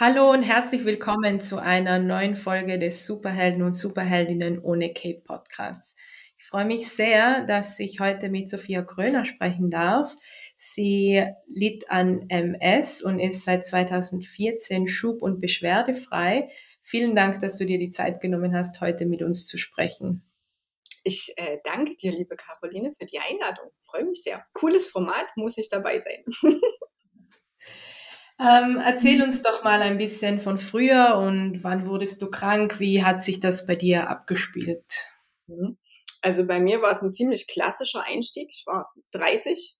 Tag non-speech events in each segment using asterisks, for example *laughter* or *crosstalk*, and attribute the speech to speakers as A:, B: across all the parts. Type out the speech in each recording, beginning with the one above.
A: Hallo und herzlich willkommen zu einer neuen Folge des Superhelden und Superheldinnen ohne Cape Podcasts. Ich freue mich sehr, dass ich heute mit Sophia Kröner sprechen darf. Sie litt an MS und ist seit 2014 schub- und beschwerdefrei. Vielen Dank, dass du dir die Zeit genommen hast, heute mit uns zu sprechen.
B: Ich äh, danke dir, liebe Caroline, für die Einladung. Ich freue mich sehr. Cooles Format, muss ich dabei sein. *laughs*
A: Ähm, erzähl uns doch mal ein bisschen von früher und wann wurdest du krank? Wie hat sich das bei dir abgespielt?
B: Mhm. Also bei mir war es ein ziemlich klassischer Einstieg. Ich war 30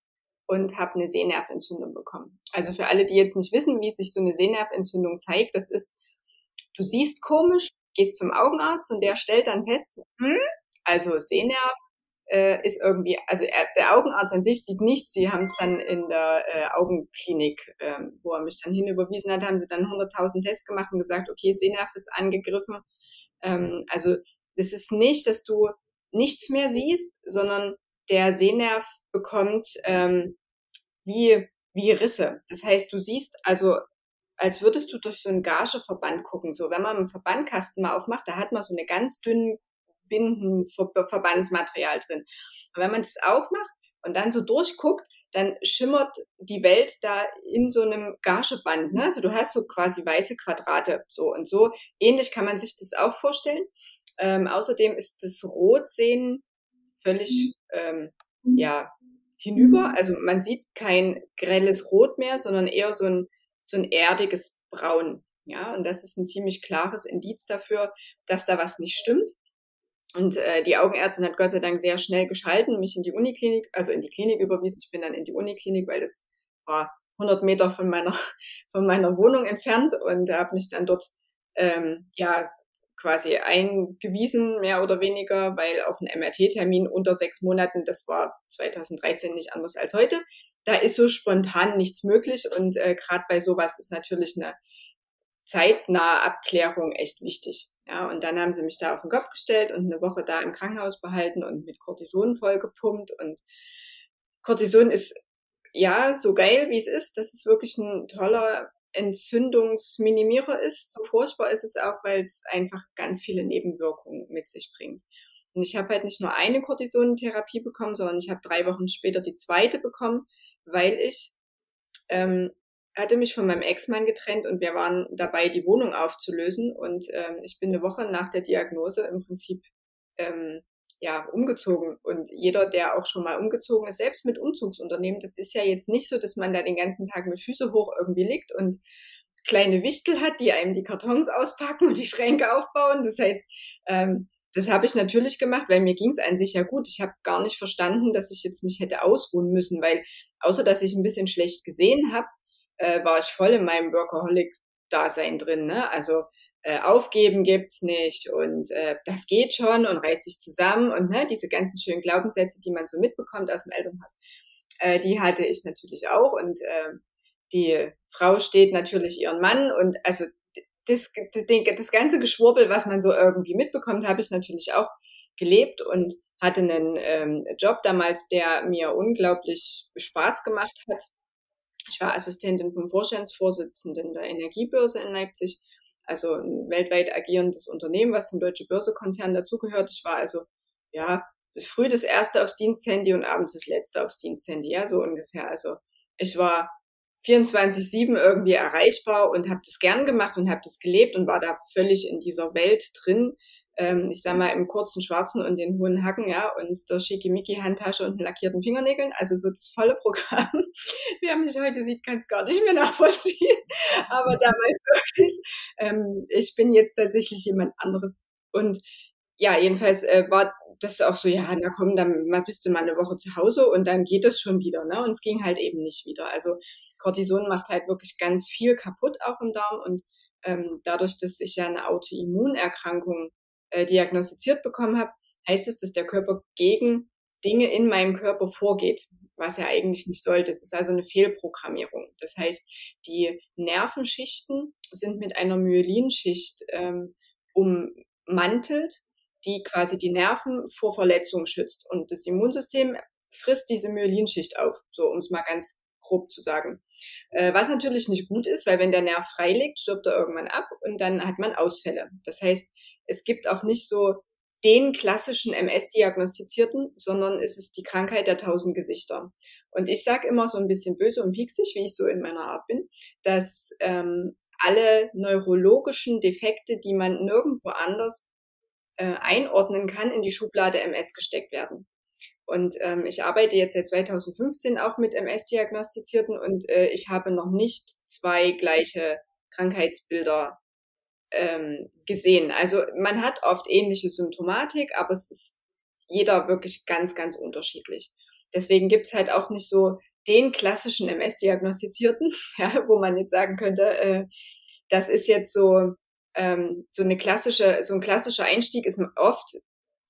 B: und habe eine Sehnerventzündung bekommen. Also für alle, die jetzt nicht wissen, wie sich so eine Sehnerventzündung zeigt, das ist, du siehst komisch, gehst zum Augenarzt und der stellt dann fest, hm, also Sehnerv, äh, ist irgendwie, also er, der Augenarzt an sich sieht nichts. Sie haben es dann in der äh, Augenklinik, äh, wo er mich dann hinüberwiesen hat, haben sie dann 100.000 Tests gemacht und gesagt, okay, Sehnerv ist angegriffen. Ähm, also das ist nicht, dass du nichts mehr siehst, sondern der Sehnerv bekommt ähm, wie, wie Risse. Das heißt, du siehst also als würdest du durch so einen Gageverband gucken. So, wenn man einen Verbandkasten mal aufmacht, da hat man so eine ganz dünnen Bindenverbandsmaterial drin. Und wenn man das aufmacht und dann so durchguckt, dann schimmert die Welt da in so einem Gageband. Ne? Also du hast so quasi weiße Quadrate. So und so ähnlich kann man sich das auch vorstellen. Ähm, außerdem ist das Rotsehen völlig ähm, ja hinüber. Also man sieht kein grelles Rot mehr, sondern eher so ein so ein erdiges Braun. Ja, und das ist ein ziemlich klares Indiz dafür, dass da was nicht stimmt. Und äh, die Augenärztin hat Gott sei Dank sehr schnell geschalten, mich in die Uniklinik, also in die Klinik überwiesen. Ich bin dann in die Uniklinik, weil das war 100 Meter von meiner *laughs* von meiner Wohnung entfernt und habe mich dann dort ähm, ja quasi eingewiesen, mehr oder weniger, weil auch ein MRT-Termin unter sechs Monaten, das war 2013 nicht anders als heute. Da ist so spontan nichts möglich und äh, gerade bei sowas ist natürlich eine zeitnahe Abklärung echt wichtig. Ja, und dann haben sie mich da auf den Kopf gestellt und eine Woche da im Krankenhaus behalten und mit Cortison vollgepumpt. Und Cortison ist ja so geil, wie es ist. Das ist wirklich ein toller Entzündungsminimierer ist. So furchtbar ist es auch, weil es einfach ganz viele Nebenwirkungen mit sich bringt. Und ich habe halt nicht nur eine Cortisonentherapie bekommen, sondern ich habe drei Wochen später die zweite bekommen, weil ich ähm, hatte mich von meinem Ex-Mann getrennt und wir waren dabei, die Wohnung aufzulösen. Und ähm, ich bin eine Woche nach der Diagnose im Prinzip ähm, ja umgezogen. Und jeder, der auch schon mal umgezogen ist, selbst mit Umzugsunternehmen, das ist ja jetzt nicht so, dass man da den ganzen Tag mit Füße hoch irgendwie liegt und kleine Wichtel hat, die einem die Kartons auspacken und die Schränke aufbauen. Das heißt, ähm, das habe ich natürlich gemacht, weil mir ging es an sich ja gut. Ich habe gar nicht verstanden, dass ich jetzt mich hätte ausruhen müssen, weil außer dass ich ein bisschen schlecht gesehen habe, äh, war ich voll in meinem Workaholic-Dasein drin. Ne? Also äh, aufgeben gibt's nicht und äh, das geht schon und reißt sich zusammen und ne, diese ganzen schönen Glaubenssätze, die man so mitbekommt aus dem Elternhaus, äh, die hatte ich natürlich auch und äh, die Frau steht natürlich ihren Mann und also das, das, ganze Geschwurbel, was man so irgendwie mitbekommt, habe ich natürlich auch gelebt und hatte einen ähm, Job damals, der mir unglaublich Spaß gemacht hat. Ich war Assistentin vom Vorstandsvorsitzenden der Energiebörse in Leipzig, also ein weltweit agierendes Unternehmen, was zum Deutsche Börsekonzern dazugehört. Ich war also, ja, früh das erste aufs Diensthandy und abends das letzte aufs Diensthandy, ja, so ungefähr. Also ich war 24-7 irgendwie erreichbar und habe das gern gemacht und habe das gelebt und war da völlig in dieser Welt drin ähm, ich sag mal, im kurzen Schwarzen und den hohen Hacken, ja, und der Schickimicki-Handtasche und den lackierten Fingernägeln, also so das volle Programm. *laughs* Wer mich heute sieht, kann es gar nicht mehr nachvollziehen, *laughs* aber damals wirklich, ähm, ich bin jetzt tatsächlich jemand anderes und ja, jedenfalls äh, war das auch so, ja, na komm, dann mal bist du mal eine Woche zu Hause und dann geht es schon wieder, ne? Und es ging halt eben nicht wieder. Also Cortison macht halt wirklich ganz viel kaputt auch im Darm und ähm, dadurch, dass ich ja eine Autoimmunerkrankung äh, diagnostiziert bekommen habe, heißt es, dass der Körper gegen Dinge in meinem Körper vorgeht, was er eigentlich nicht sollte. Es ist also eine Fehlprogrammierung. Das heißt, die Nervenschichten sind mit einer Myelinschicht ähm, ummantelt, die quasi die Nerven vor Verletzung schützt. Und das Immunsystem frisst diese Myelinschicht auf, so um es mal ganz grob zu sagen. Äh, was natürlich nicht gut ist, weil wenn der Nerv frei liegt, stirbt er irgendwann ab und dann hat man Ausfälle. Das heißt, es gibt auch nicht so den klassischen MS-Diagnostizierten, sondern es ist die Krankheit der tausend Gesichter. Und ich sage immer so ein bisschen böse und pieksig, wie ich so in meiner Art bin, dass ähm, alle neurologischen Defekte, die man nirgendwo anders äh, einordnen kann, in die Schublade MS gesteckt werden. Und ähm, ich arbeite jetzt seit 2015 auch mit MS-Diagnostizierten und äh, ich habe noch nicht zwei gleiche Krankheitsbilder ähm, gesehen. Also man hat oft ähnliche Symptomatik, aber es ist jeder wirklich ganz, ganz unterschiedlich. Deswegen gibt's halt auch nicht so den klassischen MS-Diagnostizierten, *laughs* ja, wo man jetzt sagen könnte, äh, das ist jetzt so ähm, so eine klassische, so ein klassischer Einstieg ist oft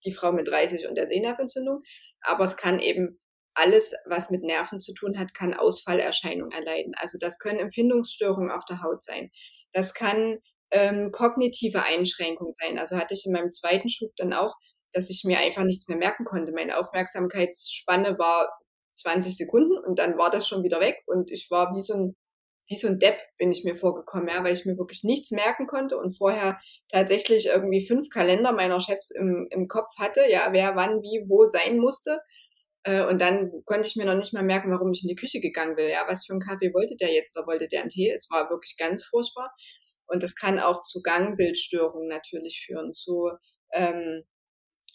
B: die Frau mit 30 und der Sehnerventzündung, aber es kann eben alles, was mit Nerven zu tun hat, kann Ausfallerscheinungen erleiden. Also das können Empfindungsstörungen auf der Haut sein. Das kann ähm, kognitive Einschränkungen sein. Also hatte ich in meinem zweiten Schub dann auch, dass ich mir einfach nichts mehr merken konnte. Meine Aufmerksamkeitsspanne war 20 Sekunden und dann war das schon wieder weg und ich war wie so ein wie so ein Depp bin ich mir vorgekommen, ja, weil ich mir wirklich nichts merken konnte und vorher tatsächlich irgendwie fünf Kalender meiner Chefs im, im Kopf hatte, ja, wer wann wie wo sein musste. Äh, und dann konnte ich mir noch nicht mal merken, warum ich in die Küche gegangen will. Ja, was für einen Kaffee wollte der jetzt oder wollte der einen Tee? Es war wirklich ganz furchtbar. Und das kann auch zu Gangbildstörungen natürlich führen, zu ähm,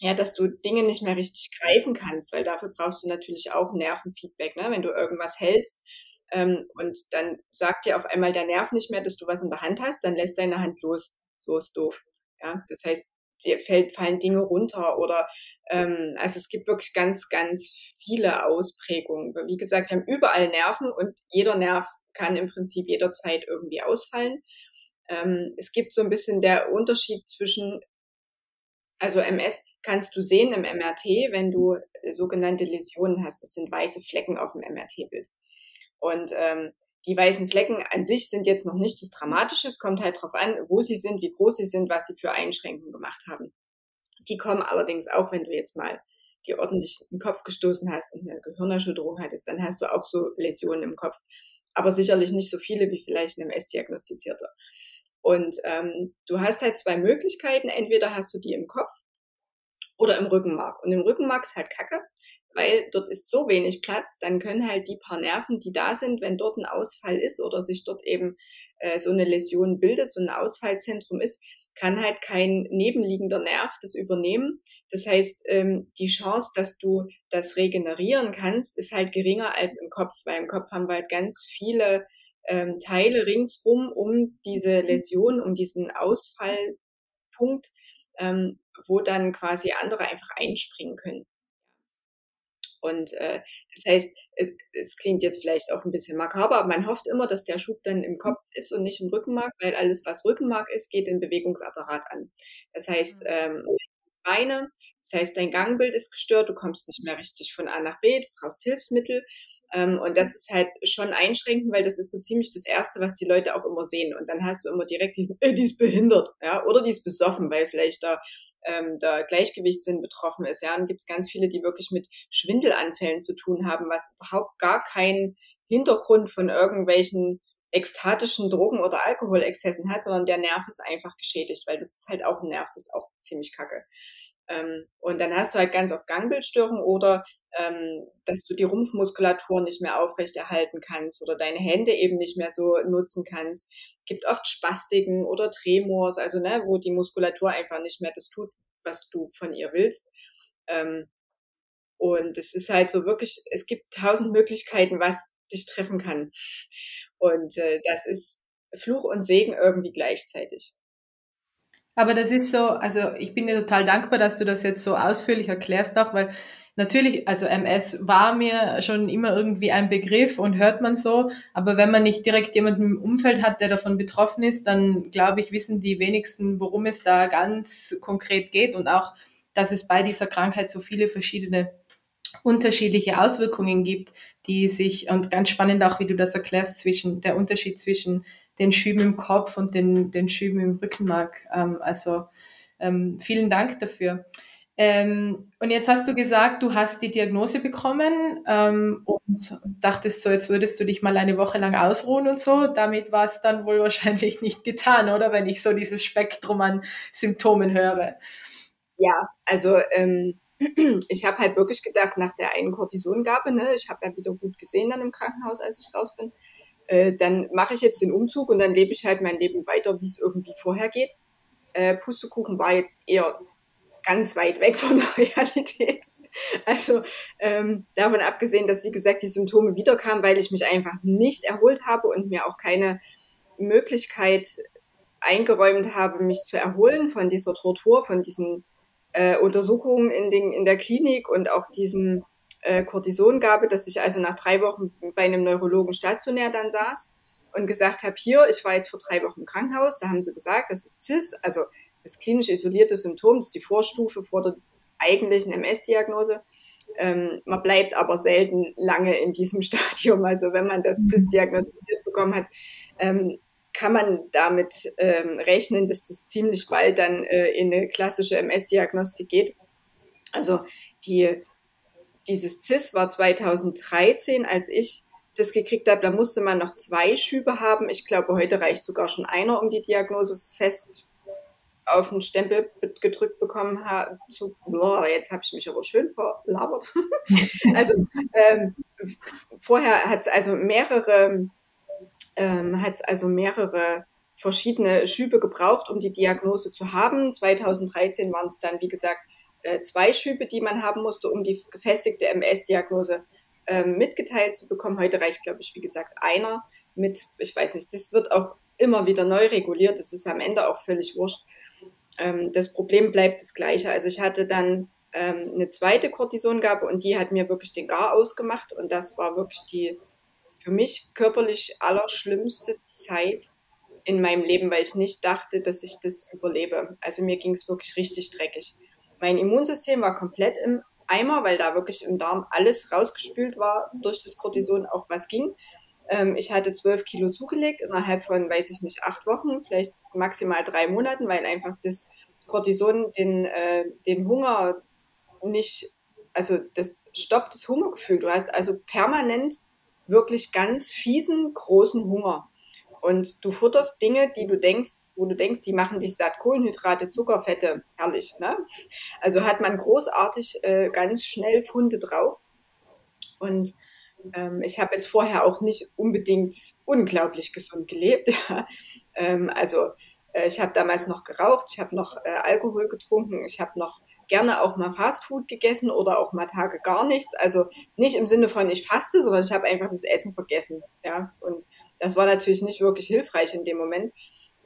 B: ja, dass du Dinge nicht mehr richtig greifen kannst, weil dafür brauchst du natürlich auch Nervenfeedback. Ne? Wenn du irgendwas hältst, ähm, und dann sagt dir auf einmal der Nerv nicht mehr, dass du was in der Hand hast, dann lässt deine Hand los. So ist doof. Ja, das heißt, dir fällt, fallen Dinge runter oder ähm, also es gibt wirklich ganz, ganz viele Ausprägungen. Wie gesagt, wir haben überall Nerven und jeder Nerv kann im Prinzip jederzeit irgendwie ausfallen. Ähm, es gibt so ein bisschen der Unterschied zwischen, also MS kannst du sehen im MRT, wenn du sogenannte Läsionen hast. Das sind weiße Flecken auf dem MRT-Bild. Und ähm, die weißen Flecken an sich sind jetzt noch nicht das Dramatische. Es kommt halt darauf an, wo sie sind, wie groß sie sind, was sie für Einschränkungen gemacht haben. Die kommen allerdings auch, wenn du jetzt mal dir ordentlich den Kopf gestoßen hast und eine Gehirnerschütterung hattest, dann hast du auch so Läsionen im Kopf. Aber sicherlich nicht so viele wie vielleicht ein MS-Diagnostizierter. Und ähm, du hast halt zwei Möglichkeiten. Entweder hast du die im Kopf oder im Rückenmark. Und im Rückenmark ist halt Kacke, weil dort ist so wenig Platz, dann können halt die paar Nerven, die da sind, wenn dort ein Ausfall ist oder sich dort eben äh, so eine Läsion bildet, so ein Ausfallzentrum ist, kann halt kein nebenliegender Nerv das übernehmen. Das heißt, ähm, die Chance, dass du das regenerieren kannst, ist halt geringer als im Kopf, weil im Kopf haben wir halt ganz viele ähm, Teile ringsrum um diese Läsion, um diesen Ausfallpunkt, ähm, wo dann quasi andere einfach einspringen können. Und äh, das heißt, es, es klingt jetzt vielleicht auch ein bisschen makaber, aber man hofft immer, dass der Schub dann im Kopf ist und nicht im Rückenmark, weil alles, was Rückenmark ist, geht den Bewegungsapparat an. Das heißt, mhm. ähm, Beine. Das heißt, dein Gangbild ist gestört, du kommst nicht mehr richtig von A nach B, du brauchst Hilfsmittel. Ähm, und das ist halt schon einschränkend, weil das ist so ziemlich das Erste, was die Leute auch immer sehen. Und dann hast du immer direkt diesen, äh, die ist behindert, ja, oder die ist besoffen, weil vielleicht da ähm, der Gleichgewichtssinn betroffen ist. Ja, und gibt es ganz viele, die wirklich mit Schwindelanfällen zu tun haben, was überhaupt gar keinen Hintergrund von irgendwelchen ekstatischen Drogen- oder Alkoholexzessen hat, sondern der Nerv ist einfach geschädigt, weil das ist halt auch ein Nerv, das ist auch ziemlich kacke. Ähm, und dann hast du halt ganz oft Gangbildstörungen oder ähm, dass du die Rumpfmuskulatur nicht mehr aufrechterhalten kannst oder deine Hände eben nicht mehr so nutzen kannst. Gibt oft Spastiken oder Tremors, also ne, wo die Muskulatur einfach nicht mehr das tut, was du von ihr willst. Ähm, und es ist halt so wirklich, es gibt tausend Möglichkeiten, was dich treffen kann. Und äh, das ist Fluch und Segen irgendwie gleichzeitig.
A: Aber das ist so, also ich bin dir total dankbar, dass du das jetzt so ausführlich erklärst auch, weil natürlich, also MS war mir schon immer irgendwie ein Begriff und hört man so, aber wenn man nicht direkt jemanden im Umfeld hat, der davon betroffen ist, dann glaube ich, wissen die wenigsten, worum es da ganz konkret geht und auch, dass es bei dieser Krankheit so viele verschiedene unterschiedliche Auswirkungen gibt, die sich, und ganz spannend auch, wie du das erklärst, zwischen der Unterschied zwischen den Schüben im Kopf und den, den Schüben im Rückenmark. Ähm, also ähm, vielen Dank dafür. Ähm, und jetzt hast du gesagt, du hast die Diagnose bekommen ähm, und dachtest so, jetzt würdest du dich mal eine Woche lang ausruhen und so. Damit war es dann wohl wahrscheinlich nicht getan, oder? Wenn ich so dieses Spektrum an Symptomen höre.
B: Ja, also ähm, ich habe halt wirklich gedacht, nach der einen Cortisongabe, ne, ich habe ja wieder gut gesehen dann im Krankenhaus, als ich raus bin, äh, dann mache ich jetzt den Umzug und dann lebe ich halt mein Leben weiter, wie es irgendwie vorher geht. Äh, Pustekuchen war jetzt eher ganz weit weg von der *laughs* Realität. Also ähm, davon abgesehen, dass wie gesagt die Symptome wiederkamen, weil ich mich einfach nicht erholt habe und mir auch keine Möglichkeit eingeräumt habe, mich zu erholen von dieser Tortur, von diesen äh, Untersuchungen in, den, in der Klinik und auch diesem äh, Cortisongabe, dass ich also nach drei Wochen bei einem Neurologen stationär dann saß und gesagt habe, hier, ich war jetzt vor drei Wochen im Krankenhaus, da haben sie gesagt, das ist CIS, also das klinisch isolierte Symptom, das ist die Vorstufe vor der eigentlichen MS-Diagnose. Ähm, man bleibt aber selten lange in diesem *laughs* Stadium. Also wenn man das CIS diagnostiziert bekommen hat, ähm, kann man damit ähm, rechnen, dass das ziemlich bald dann äh, in eine klassische MS-Diagnostik geht. Also die, dieses CIS war 2013, als ich das gekriegt habe, da musste man noch zwei Schübe haben. Ich glaube, heute reicht sogar schon einer, um die Diagnose fest auf den Stempel gedrückt bekommen habe, zu, boah, jetzt habe ich mich aber schön verlabert. *laughs* also ähm, vorher hat es also mehrere, ähm, hat es also mehrere verschiedene Schübe gebraucht, um die Diagnose zu haben. 2013 waren es dann, wie gesagt, äh, zwei Schübe, die man haben musste, um die gefestigte MS-Diagnose ähm, mitgeteilt zu bekommen. Heute reicht, glaube ich, wie gesagt, einer mit, ich weiß nicht, das wird auch immer wieder neu reguliert. Das ist am Ende auch völlig wurscht ähm, das Problem bleibt das gleiche. Also ich hatte dann ähm, eine zweite Cortisongabe und die hat mir wirklich den Gar ausgemacht und das war wirklich die für mich körperlich allerschlimmste Zeit in meinem Leben, weil ich nicht dachte, dass ich das überlebe. Also mir ging es wirklich richtig dreckig. Mein Immunsystem war komplett im Eimer, weil da wirklich im Darm alles rausgespült war durch das Cortison, auch was ging. Ähm, ich hatte zwölf Kilo zugelegt innerhalb von, weiß ich nicht, acht Wochen, vielleicht maximal drei Monaten, weil einfach das Cortison den, äh, den Hunger nicht, also das stoppt das Hungergefühl. Du hast also permanent wirklich ganz fiesen, großen Hunger. Und du futterst Dinge, die du denkst, wo du denkst, die machen dich satt. Kohlenhydrate, Zuckerfette, herrlich. Ne? Also hat man großartig äh, ganz schnell Funde drauf. Und ähm, ich habe jetzt vorher auch nicht unbedingt unglaublich gesund gelebt. *laughs* ähm, also äh, ich habe damals noch geraucht, ich habe noch äh, Alkohol getrunken, ich habe noch gerne auch mal Fastfood gegessen oder auch mal Tage gar nichts. Also nicht im Sinne von ich faste, sondern ich habe einfach das Essen vergessen. Ja, und das war natürlich nicht wirklich hilfreich in dem Moment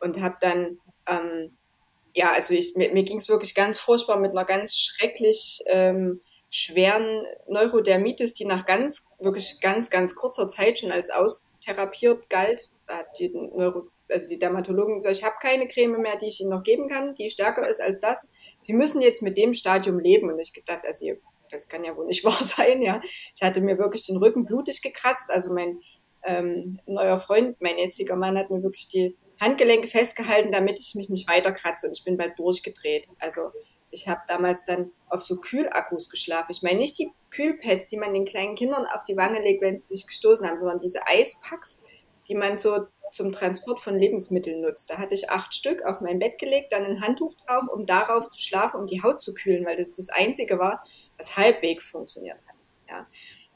B: und habe dann ähm, ja, also ich, mir, mir ging es wirklich ganz furchtbar mit einer ganz schrecklich ähm, schweren Neurodermitis, die nach ganz, wirklich ganz, ganz kurzer Zeit schon als austherapiert galt. Hat die, Neuro, also die Dermatologin gesagt, ich habe keine Creme mehr, die ich Ihnen noch geben kann, die stärker ist als das. Sie müssen jetzt mit dem Stadium leben. Und ich gedacht, also das kann ja wohl nicht *laughs* wahr sein, ja. Ich hatte mir wirklich den Rücken blutig gekratzt. Also mein ähm, neuer Freund, mein jetziger Mann, hat mir wirklich die Handgelenke festgehalten, damit ich mich nicht weiter kratze. Und ich bin bald durchgedreht. Also ich habe damals dann auf so Kühlakkus geschlafen. Ich meine nicht die Kühlpads, die man den kleinen Kindern auf die Wange legt, wenn sie sich gestoßen haben, sondern diese Eispacks, die man so zum Transport von Lebensmitteln nutzt. Da hatte ich acht Stück auf mein Bett gelegt, dann ein Handtuch drauf, um darauf zu schlafen, um die Haut zu kühlen, weil das das Einzige war, was halbwegs funktioniert hat.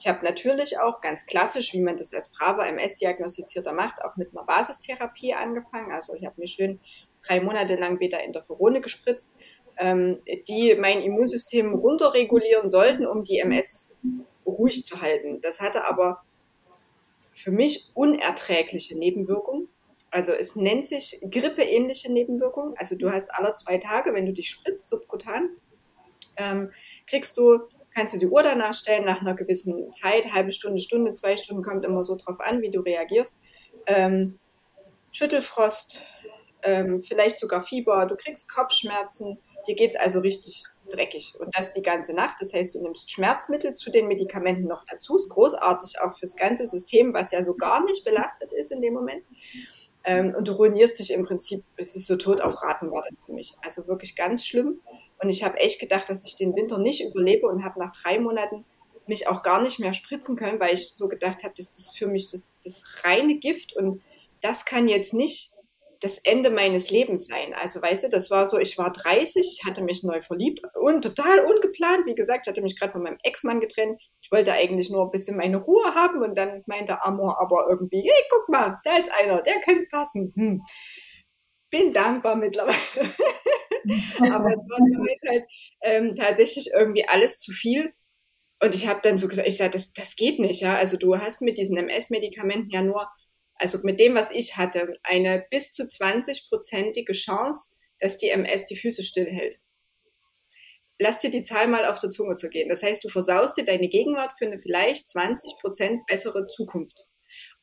B: Ich habe natürlich auch ganz klassisch, wie man das als braver MS-Diagnostizierter macht, auch mit einer Basistherapie angefangen. Also ich habe mir schön drei Monate lang Beta-Interferone gespritzt, ähm, die mein Immunsystem runterregulieren sollten, um die MS ruhig zu halten. Das hatte aber für mich unerträgliche Nebenwirkungen. Also es nennt sich grippeähnliche Nebenwirkungen. Also du hast alle zwei Tage, wenn du dich spritzt, subkutan, ähm, kriegst du, kannst du die Uhr danach stellen, nach einer gewissen Zeit, halbe Stunde, Stunde, zwei Stunden, kommt immer so drauf an, wie du reagierst. Ähm, Schüttelfrost, ähm, vielleicht sogar Fieber, du kriegst Kopfschmerzen, Dir geht's also richtig dreckig und das die ganze Nacht. Das heißt, du nimmst Schmerzmittel zu den Medikamenten noch dazu. Ist großartig auch fürs ganze System, was ja so gar nicht belastet ist in dem Moment. Ähm, und du ruinierst dich im Prinzip, es ist so tot auf Raten war das für mich. Also wirklich ganz schlimm. Und ich habe echt gedacht, dass ich den Winter nicht überlebe und habe nach drei Monaten mich auch gar nicht mehr spritzen können, weil ich so gedacht habe, das ist für mich das, das reine Gift und das kann jetzt nicht das Ende meines Lebens sein. Also weißt du, das war so, ich war 30, ich hatte mich neu verliebt und total ungeplant. Wie gesagt, ich hatte mich gerade von meinem Ex-Mann getrennt. Ich wollte eigentlich nur ein bisschen meine Ruhe haben und dann meinte Amor aber irgendwie, hey, guck mal, da ist einer, der könnte passen. Hm. Bin dankbar mittlerweile. *laughs* aber es war damals halt ähm, tatsächlich irgendwie alles zu viel. Und ich habe dann so gesagt, ich sage, das, das geht nicht, ja. Also du hast mit diesen MS-Medikamenten ja nur also mit dem, was ich hatte, eine bis zu 20-prozentige Chance, dass die MS die Füße stillhält. Lass dir die Zahl mal auf der Zunge zu gehen. Das heißt, du versaust dir deine Gegenwart für eine vielleicht 20 Prozent bessere Zukunft.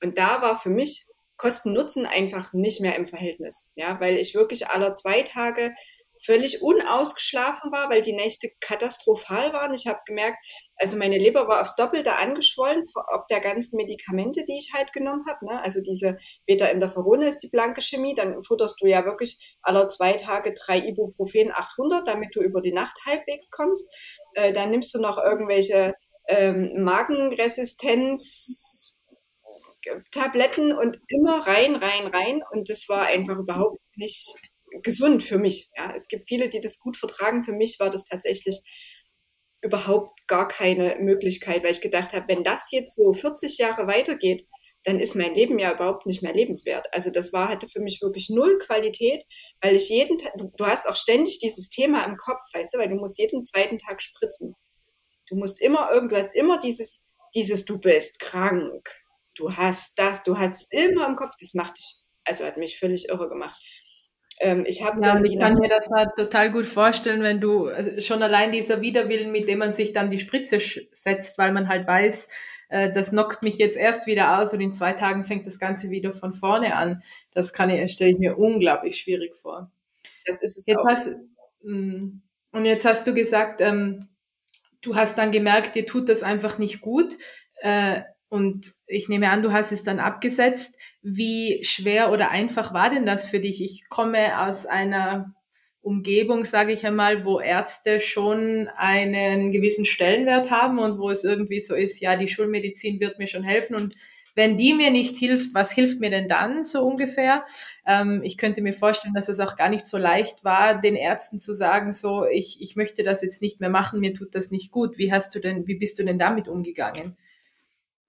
B: Und da war für mich Kosten-Nutzen einfach nicht mehr im Verhältnis. Ja, weil ich wirklich aller zwei Tage völlig unausgeschlafen war, weil die Nächte katastrophal waren. Ich habe gemerkt, also meine Leber war aufs Doppelte angeschwollen, ob der ganzen Medikamente, die ich halt genommen habe. Ne? Also diese Beta-Interferone ist die blanke Chemie. Dann futterst du ja wirklich aller zwei Tage drei Ibuprofen 800, damit du über die Nacht halbwegs kommst. Äh, dann nimmst du noch irgendwelche ähm, Magenresistenz Tabletten und immer rein, rein, rein. Und das war einfach überhaupt nicht gesund für mich. Ja, es gibt viele, die das gut vertragen. Für mich war das tatsächlich überhaupt gar keine Möglichkeit, weil ich gedacht habe, wenn das jetzt so 40 Jahre weitergeht, dann ist mein Leben ja überhaupt nicht mehr lebenswert. Also das war, hatte für mich wirklich null Qualität, weil ich jeden Tag, du, hast auch ständig dieses Thema im Kopf, weißt du, weil du musst jeden zweiten Tag spritzen. Du musst immer irgend, du hast immer dieses, dieses, du bist krank, du hast das, du hast es immer im Kopf, das macht dich, also hat mich völlig irre gemacht.
A: Ähm, ich habe ja, dann ich kann mir das halt total gut vorstellen, wenn du also schon allein dieser Widerwillen, mit dem man sich dann die Spritze setzt, weil man halt weiß, äh, das knockt mich jetzt erst wieder aus und in zwei Tagen fängt das Ganze wieder von vorne an. Das kann ich, stelle ich mir unglaublich schwierig vor.
B: Das ist es
A: jetzt
B: auch.
A: Hast, mm, und jetzt hast du gesagt, ähm, du hast dann gemerkt, dir tut das einfach nicht gut. Äh, und ich nehme an, du hast es dann abgesetzt. Wie schwer oder einfach war denn das für dich? Ich komme aus einer Umgebung, sage ich einmal, wo Ärzte schon einen gewissen Stellenwert haben und wo es irgendwie so ist, ja, die Schulmedizin wird mir schon helfen und wenn die mir nicht hilft, was hilft mir denn dann so ungefähr? Ähm, ich könnte mir vorstellen, dass es auch gar nicht so leicht war, den Ärzten zu sagen, so, ich, ich möchte das jetzt nicht mehr machen, mir tut das nicht gut. Wie hast du denn, wie bist du denn damit umgegangen?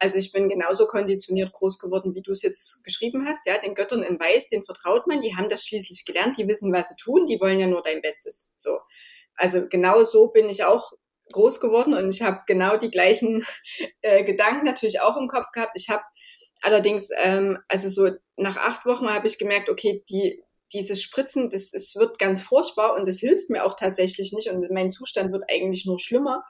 B: Also ich bin genauso konditioniert groß geworden, wie du es jetzt geschrieben hast. Ja, den Göttern in Weiß, den vertraut man. Die haben das schließlich gelernt. Die wissen, was sie tun. Die wollen ja nur dein Bestes. So. Also genau so bin ich auch groß geworden und ich habe genau die gleichen *laughs* äh, Gedanken natürlich auch im Kopf gehabt. Ich habe allerdings, ähm, also so nach acht Wochen habe ich gemerkt, okay, die, dieses Spritzen, das, es wird ganz furchtbar und es hilft mir auch tatsächlich nicht und mein Zustand wird eigentlich nur schlimmer.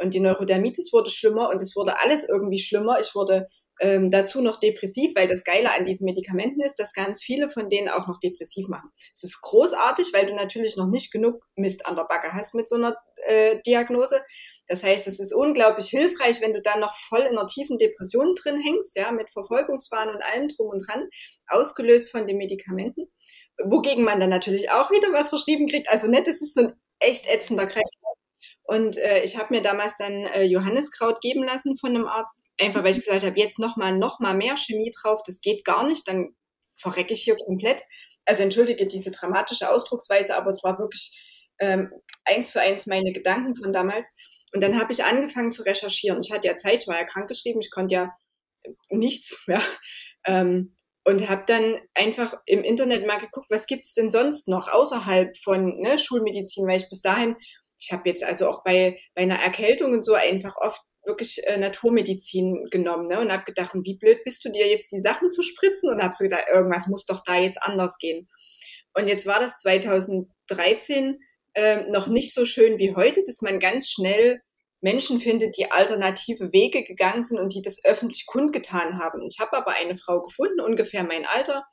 B: Und die Neurodermitis wurde schlimmer und es wurde alles irgendwie schlimmer. Ich wurde ähm, dazu noch depressiv, weil das Geile an diesen Medikamenten ist, dass ganz viele von denen auch noch depressiv machen. Es ist großartig, weil du natürlich noch nicht genug Mist an der Backe hast mit so einer äh, Diagnose. Das heißt, es ist unglaublich hilfreich, wenn du dann noch voll in einer tiefen Depression drin hängst, ja, mit Verfolgungswahn und allem drum und dran, ausgelöst von den Medikamenten. Wogegen man dann natürlich auch wieder was verschrieben kriegt. Also nicht, es ist so ein echt ätzender Kreislauf. Und äh, ich habe mir damals dann äh, Johanniskraut geben lassen von einem Arzt, einfach weil ich gesagt habe, jetzt nochmal noch mal mehr Chemie drauf, das geht gar nicht, dann verrecke ich hier komplett. Also entschuldige diese dramatische Ausdrucksweise, aber es war wirklich ähm, eins zu eins meine Gedanken von damals. Und dann habe ich angefangen zu recherchieren. Ich hatte ja Zeit, ich war ja krankgeschrieben, ich konnte ja nichts mehr. *laughs* Ähm, und habe dann einfach im Internet mal geguckt, was gibt's denn sonst noch außerhalb von ne, Schulmedizin, weil ich bis dahin ich habe jetzt also auch bei, bei einer Erkältung und so einfach oft wirklich äh, Naturmedizin genommen ne? und habe gedacht, wie blöd bist du dir jetzt die Sachen zu spritzen und habe so gedacht, irgendwas muss doch da jetzt anders gehen. Und jetzt war das 2013 äh, noch nicht so schön wie heute, dass man ganz schnell Menschen findet, die alternative Wege gegangen sind und die das öffentlich kundgetan haben. Ich habe aber eine Frau gefunden, ungefähr mein Alter,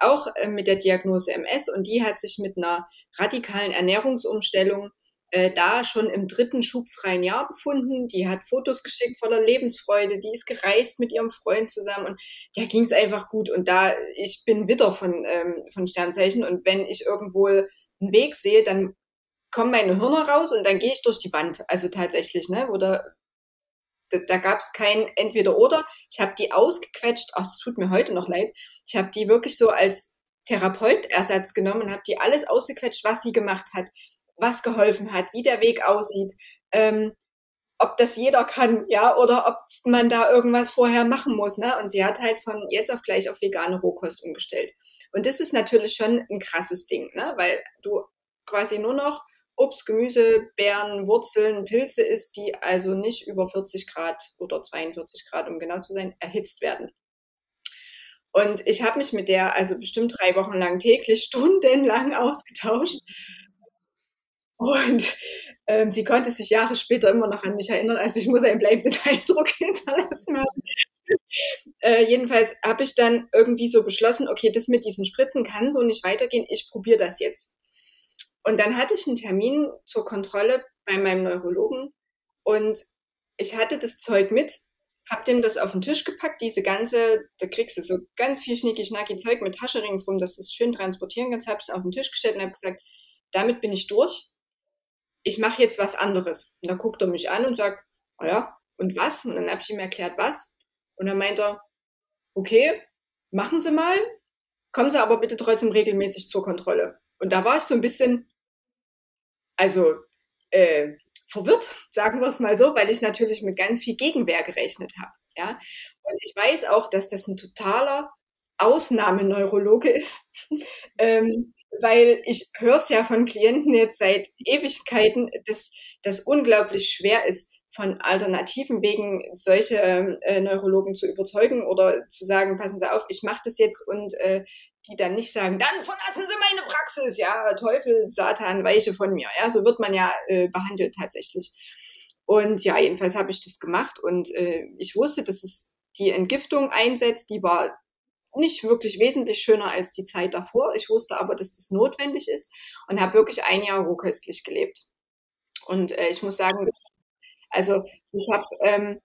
B: auch äh, mit der Diagnose MS und die hat sich mit einer radikalen Ernährungsumstellung äh, da schon im dritten schubfreien Jahr befunden. Die hat Fotos geschickt voller Lebensfreude. Die ist gereist mit ihrem Freund zusammen und der ging es einfach gut. Und da, ich bin Witter von, ähm, von Sternzeichen und wenn ich irgendwo einen Weg sehe, dann kommen meine Hörner raus und dann gehe ich durch die Wand. Also tatsächlich, ne? Oder da, da gab es kein Entweder-Oder. Ich habe die ausgequetscht. Ach, es tut mir heute noch leid. Ich habe die wirklich so als Therapeutersatz genommen und habe die alles ausgequetscht, was sie gemacht hat, was geholfen hat, wie der Weg aussieht, ähm, ob das jeder kann, ja, oder ob man da irgendwas vorher machen muss, ne? Und sie hat halt von jetzt auf gleich auf vegane Rohkost umgestellt. Und das ist natürlich schon ein krasses Ding, ne? Weil du quasi nur noch Obst, Gemüse, Beeren, Wurzeln, Pilze isst, die also nicht über 40 Grad oder 42 Grad, um genau zu sein, erhitzt werden. Und ich habe mich mit der also bestimmt drei Wochen lang täglich *laughs* stundenlang ausgetauscht. Und ähm, sie konnte sich Jahre später immer noch an mich erinnern. Also ich muss einen bleibenden Eindruck *laughs* hinterlassen haben. äh, jedenfalls habe ich dann irgendwie so beschlossen, okay, das mit diesen Spritzen kann so nicht weitergehen. Ich probiere das jetzt. Und dann hatte ich einen Termin zur Kontrolle bei meinem Neurologen und ich hatte das Zeug mit hab dem das auf den Tisch gepackt, diese ganze, da kriegst du so ganz viel schnicki schnacki Zeug mit Tasche ringsrum, dass du es schön transportieren kannst, hab's auf den Tisch gestellt und hab gesagt, damit bin ich durch. Ich mache jetzt was anderes. Und dann guckt er mich an und sagt, oh ja, und was? Und dann hab ich ihm erklärt, was. Und dann meint er, okay, machen Sie mal, kommen Sie aber bitte trotzdem regelmäßig zur Kontrolle. Und da war ich so ein bisschen, also äh, verwirrt, *laughs* sagen wir es mal so, weil ich natürlich mit ganz viel Gegenwehr gerechnet habe. Ja? Und ich weiß auch, dass das ein totaler Ausnahmeneurologe ist, *laughs* ähm, weil ich höre es ja von Klienten jetzt seit Ewigkeiten, dass das unglaublich schwer ist, von alternativen Wegen solche äh, Neurologen zu überzeugen oder zu sagen, passen Sie auf, ich mache das jetzt und äh, die dann nicht sagen, dann verlassen Sie meine Praxis, ja, Teufel, Satan, weiche von mir. Ja, so wird man ja äh, behandelt tatsächlich. Und ja, jedenfalls habe ich das gemacht und äh, ich wusste, dass es die Entgiftung einsetzt, die war nicht wirklich wesentlich schöner als die Zeit davor. Ich wusste aber, dass das notwendig ist und habe wirklich ein Jahr rohköstlich gelebt. Und äh, ich muss sagen, das, also ich habe, ähm,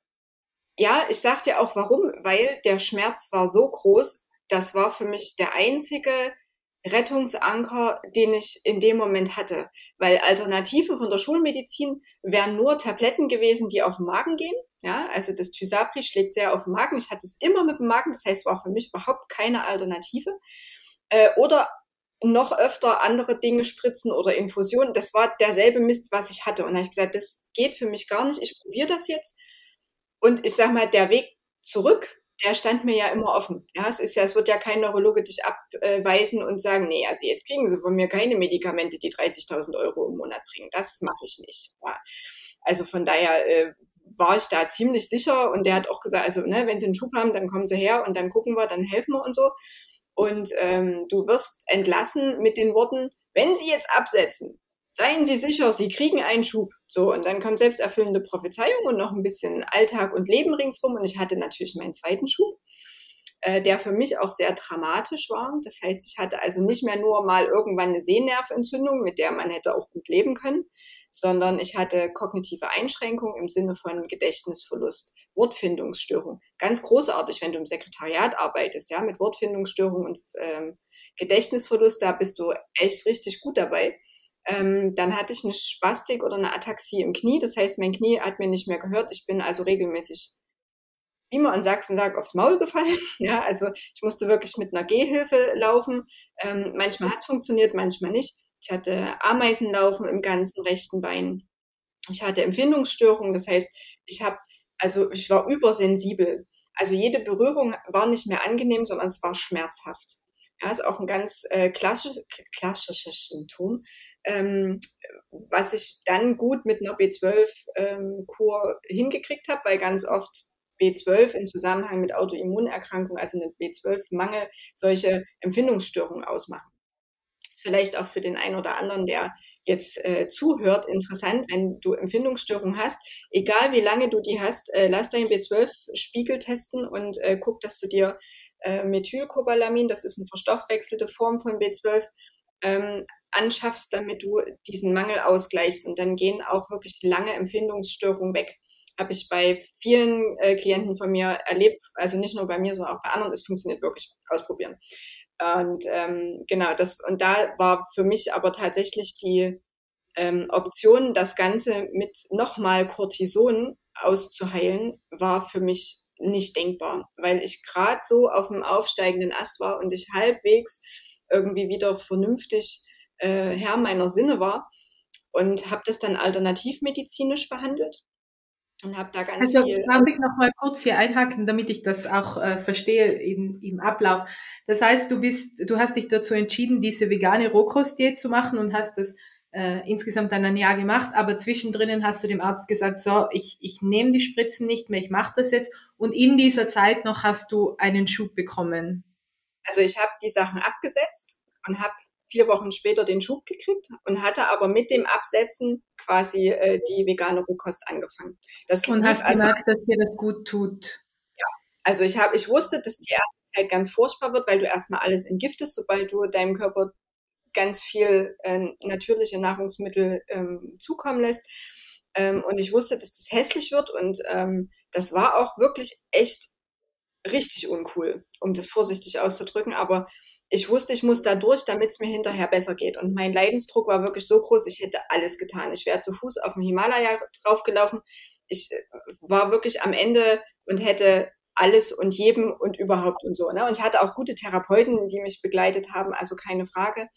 B: ja, ich sagte ja auch warum, weil der Schmerz war so groß, das war für mich der einzige Rettungsanker, den ich in dem Moment hatte. Weil Alternativen von der Schulmedizin wären nur Tabletten gewesen, die auf den Magen gehen. Ja, also das Tysabri schlägt sehr auf den Magen. Ich hatte es immer mit dem Magen, das heißt, war für mich überhaupt keine Alternative. Äh, oder noch öfter andere Dinge spritzen oder Infusionen. Das war derselbe Mist, was ich hatte. Und da habe ich gesagt, das geht für mich gar nicht. Ich probiere das jetzt. Und ich sag mal, der Weg zurück der stand mir ja immer offen. Ja, es ist ja, es wird ja kein Neurologe dich abweisen und sagen, nee, also jetzt kriegen Sie von mir keine Medikamente, die 30.000 Euro im Monat bringen. Das mache ich nicht. Ja. Also von daher äh, war ich da ziemlich sicher und der hat auch gesagt, also ne, wenn Sie einen Schub haben, dann kommen Sie her und dann gucken wir, dann helfen wir und so. Und ähm, du wirst entlassen mit den Worten, wenn Sie jetzt absetzen, seien Sie sicher, Sie kriegen einen Schub. So, und dann kommt selbsterfüllende Prophezeiung und noch ein bisschen Alltag und Leben ringsrum. Und ich hatte natürlich meinen zweiten Schub, äh, der für mich auch sehr dramatisch war. Das heißt, ich hatte also nicht mehr nur mal irgendwann eine Sehnerventzündung, mit der man hätte auch gut leben können, sondern ich hatte kognitive Einschränkungen im Sinne von Gedächtnisverlust, Wortfindungsstörung. Ganz großartig, wenn du im Sekretariat arbeitest, ja, mit Wortfindungsstörung und ähm, Gedächtnisverlust, da bist du echt richtig gut dabei. Ähm, dann hatte ich eine Spastik oder eine Ataxie im Knie. Das heißt, mein Knie hat mir nicht mehr gehört. Ich bin also regelmäßig, wie man in Sachsen sagt, aufs Maul gefallen. *laughs* Ja, also ich musste wirklich mit einer Gehhilfe laufen. Ähm, manchmal hat es funktioniert, manchmal nicht. Ich hatte Ameisenlaufen im ganzen rechten Bein. Ich hatte Empfindungsstörungen. Das heißt, ich habe, also ich war übersensibel. Also jede Berührung war nicht mehr angenehm, sondern es war schmerzhaft. Ja, ist auch ein ganz äh, klassisch, klassisches Symptom, ähm, was ich dann gut mit einer B12-Kur ähm, hingekriegt habe, weil ganz oft B12 in Zusammenhang mit Autoimmunerkrankungen, also eine B12-Mangel, solche Empfindungsstörungen ausmachen. Vielleicht auch für den einen oder anderen, der jetzt äh, zuhört, interessant, wenn du Empfindungsstörungen hast. Egal wie lange du die hast, äh, lass deinen B12-Spiegel testen und äh, guck, dass du dir äh, Methylcobalamin, das ist eine verstoffwechselte Form von B12, ähm, anschaffst, damit du diesen Mangel ausgleichst. Und dann gehen auch wirklich lange Empfindungsstörungen weg. Habe ich bei vielen äh, Klienten von mir erlebt, also nicht nur bei mir, sondern auch bei anderen. Es funktioniert wirklich. Ausprobieren. Und ähm, genau, das und da war für mich aber tatsächlich die ähm, Option, das Ganze mit nochmal Cortison auszuheilen, war für mich nicht denkbar, weil ich gerade so auf dem aufsteigenden Ast war und ich halbwegs irgendwie wieder vernünftig äh, Herr meiner Sinne war und habe das dann alternativmedizinisch behandelt und habe da ganz
A: also,
B: viel.
A: Darf ich noch mal kurz hier einhaken, damit ich das auch äh, verstehe im, im Ablauf. Das heißt, du bist, du hast dich dazu entschieden, diese vegane Rohkostdiät zu machen und hast das äh, insgesamt dann ein Jahr gemacht, aber zwischendrin hast du dem Arzt gesagt, so, ich, ich nehme die Spritzen nicht mehr, ich mache das jetzt. Und in dieser Zeit noch hast du einen Schub bekommen.
B: Also ich habe die Sachen abgesetzt und habe vier Wochen später den Schub gekriegt und hatte aber mit dem Absetzen quasi äh, die vegane Rohkost angefangen.
A: Das und hast also, gemerkt, dass dir das gut tut.
B: Ja, also ich habe, ich wusste, dass die erste Zeit ganz furchtbar wird, weil du erstmal alles entgiftest, sobald du deinem Körper ganz viel äh, natürliche Nahrungsmittel ähm, zukommen lässt. Ähm, und ich wusste, dass das hässlich wird und ähm, das war auch wirklich echt richtig uncool, um das vorsichtig auszudrücken. Aber ich wusste, ich muss da durch, damit es mir hinterher besser geht. Und mein Leidensdruck war wirklich so groß, ich hätte alles getan. Ich wäre zu Fuß auf dem Himalaya draufgelaufen. Ich äh, war wirklich am Ende und hätte alles und jedem und überhaupt und so. Ne? Und ich hatte auch gute Therapeuten, die mich begleitet haben, also keine Frage.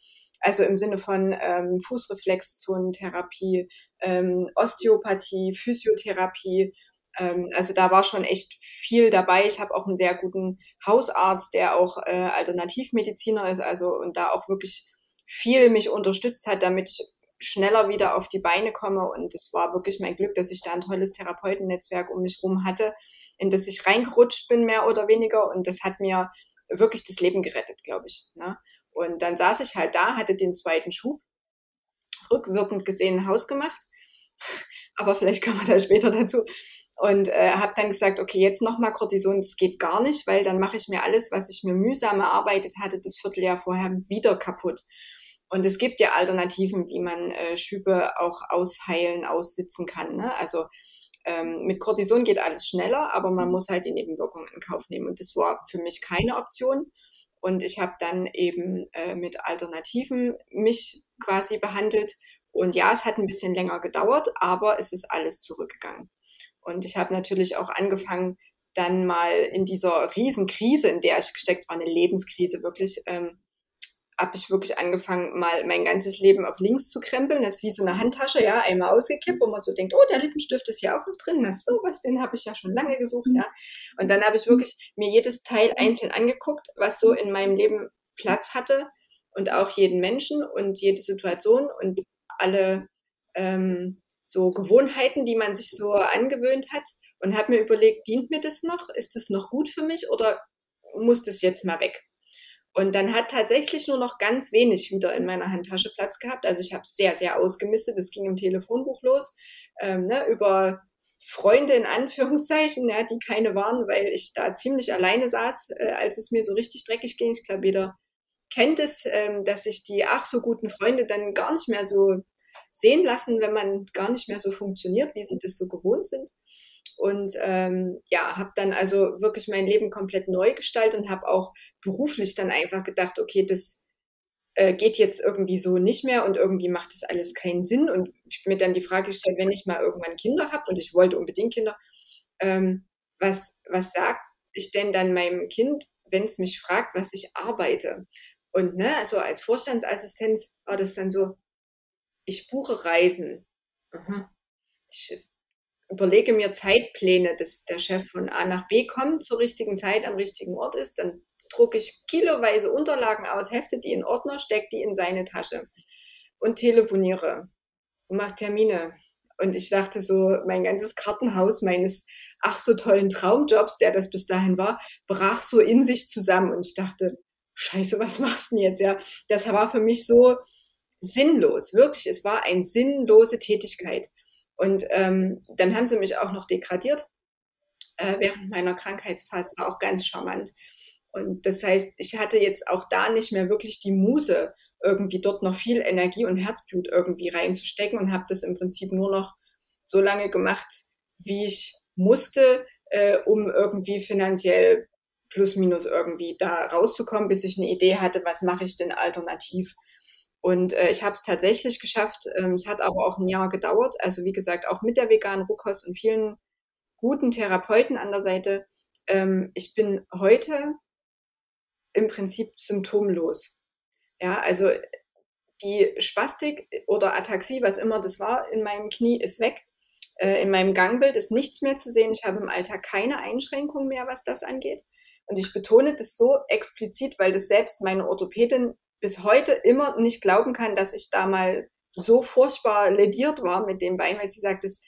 B: Also im Sinne von ähm, Fußreflexzonentherapie, ähm, Osteopathie, Physiotherapie. Ähm, also da war schon echt viel dabei. Ich habe auch einen sehr guten Hausarzt, der auch äh, Alternativmediziner ist, also und da auch wirklich viel mich unterstützt hat, damit ich schneller wieder auf die Beine komme. Und es war wirklich mein Glück, dass ich da ein tolles Therapeutennetzwerk um mich rum hatte, in das ich reingerutscht bin, mehr oder weniger. Und das hat mir wirklich das Leben gerettet, glaube ich. Ne? Und dann saß ich halt da, hatte den zweiten Schub, rückwirkend gesehen Haus gemacht. *laughs* Aber vielleicht kommen wir da später dazu. Und äh, habe dann gesagt, okay, jetzt nochmal Cortison, das geht gar nicht, weil dann mache ich mir alles, was ich mir mühsam erarbeitet hatte, das Vierteljahr vorher wieder kaputt. Und es gibt ja Alternativen, wie man äh, Schübe auch ausheilen, aussitzen kann. Ne? Also ähm, mit Cortison geht alles schneller, aber man muss halt die Nebenwirkungen in Kauf nehmen. Und das war für mich keine Option. Und ich habe dann eben äh, mit Alternativen mich quasi behandelt. Und ja, es hat ein bisschen länger gedauert, aber es ist alles zurückgegangen. Und ich habe natürlich auch angefangen, dann mal in dieser Riesenkrise, in der ich gesteckt war, eine Lebenskrise wirklich, ähm, habe ich wirklich angefangen, mal mein ganzes Leben auf links zu krempeln. Das ist wie so eine Handtasche, ja, einmal ausgekippt, wo man so denkt, oh, der Lippenstift ist hier auch noch drin. Das ist sowas, den habe ich ja schon lange gesucht, ja. Und dann habe ich wirklich mir jedes Teil einzeln angeguckt, was so in meinem Leben Platz hatte und auch jeden Menschen und jede Situation und alle ähm, so Gewohnheiten, die man sich so angewöhnt hat und habe mir überlegt, dient mir das noch? Ist das noch gut für mich oder muss das jetzt mal weg? Und dann hat tatsächlich nur noch ganz wenig wieder in meiner Handtasche Platz gehabt. Also ich habe sehr, sehr ausgemistet. Das ging im Telefonbuch los. Ähm, ne, über Freunde in Anführungszeichen, ja, die keine waren, weil ich da ziemlich alleine saß, äh, als es mir so richtig dreckig ging. Ich glaube, jeder kennt es, ähm, dass sich die ach so guten Freunde dann gar nicht mehr so sehen lassen, wenn man gar nicht mehr so funktioniert, wie sie das so gewohnt sind. Und ähm, ja, habe dann also wirklich mein Leben komplett neu gestaltet und habe auch beruflich dann einfach gedacht, okay, das äh, geht jetzt irgendwie so nicht mehr und irgendwie macht das alles keinen Sinn. Und ich mir dann die Frage gestellt, wenn ich mal irgendwann Kinder habe und ich wollte unbedingt Kinder, ähm, was, was sag ich denn dann meinem Kind, wenn es mich fragt, was ich arbeite? Und ne, also als Vorstandsassistenz war das dann so, ich buche Reisen. Aha. Ich überlege mir Zeitpläne, dass der Chef von A nach B kommt, zur richtigen Zeit am richtigen Ort ist, dann drucke ich kiloweise Unterlagen aus, hefte die in Ordner, stecke die in seine Tasche und telefoniere und mache Termine. Und ich dachte so, mein ganzes Kartenhaus meines ach so tollen Traumjobs, der das bis dahin war, brach so in sich zusammen. Und ich dachte, scheiße, was machst du denn jetzt? Ja, das war für mich so sinnlos, wirklich. Es war eine sinnlose Tätigkeit. Und ähm, dann haben sie mich auch noch degradiert äh, während meiner Krankheitsphase, war auch ganz charmant. Und das heißt, ich hatte jetzt auch da nicht mehr wirklich die Muse, irgendwie dort noch viel Energie und Herzblut irgendwie reinzustecken und habe das im Prinzip nur noch so lange gemacht, wie ich musste, äh, um irgendwie finanziell plus minus irgendwie da rauszukommen, bis ich eine Idee hatte, was mache ich denn alternativ. Und äh, ich habe es tatsächlich geschafft. Ähm, es hat aber auch ein Jahr gedauert. Also wie gesagt, auch mit der veganen Rohkost und vielen guten Therapeuten an der Seite. Ähm, ich bin heute im Prinzip symptomlos. Ja, also die Spastik oder Ataxie, was immer das war, in meinem Knie ist weg. Äh, in meinem Gangbild ist nichts mehr zu sehen. Ich habe im Alltag keine Einschränkungen mehr, was das angeht. Und ich betone das so explizit, weil das selbst meine Orthopädin bis heute immer nicht glauben kann, dass ich da mal so furchtbar lediert war mit dem Bein, weil sie sagt, das,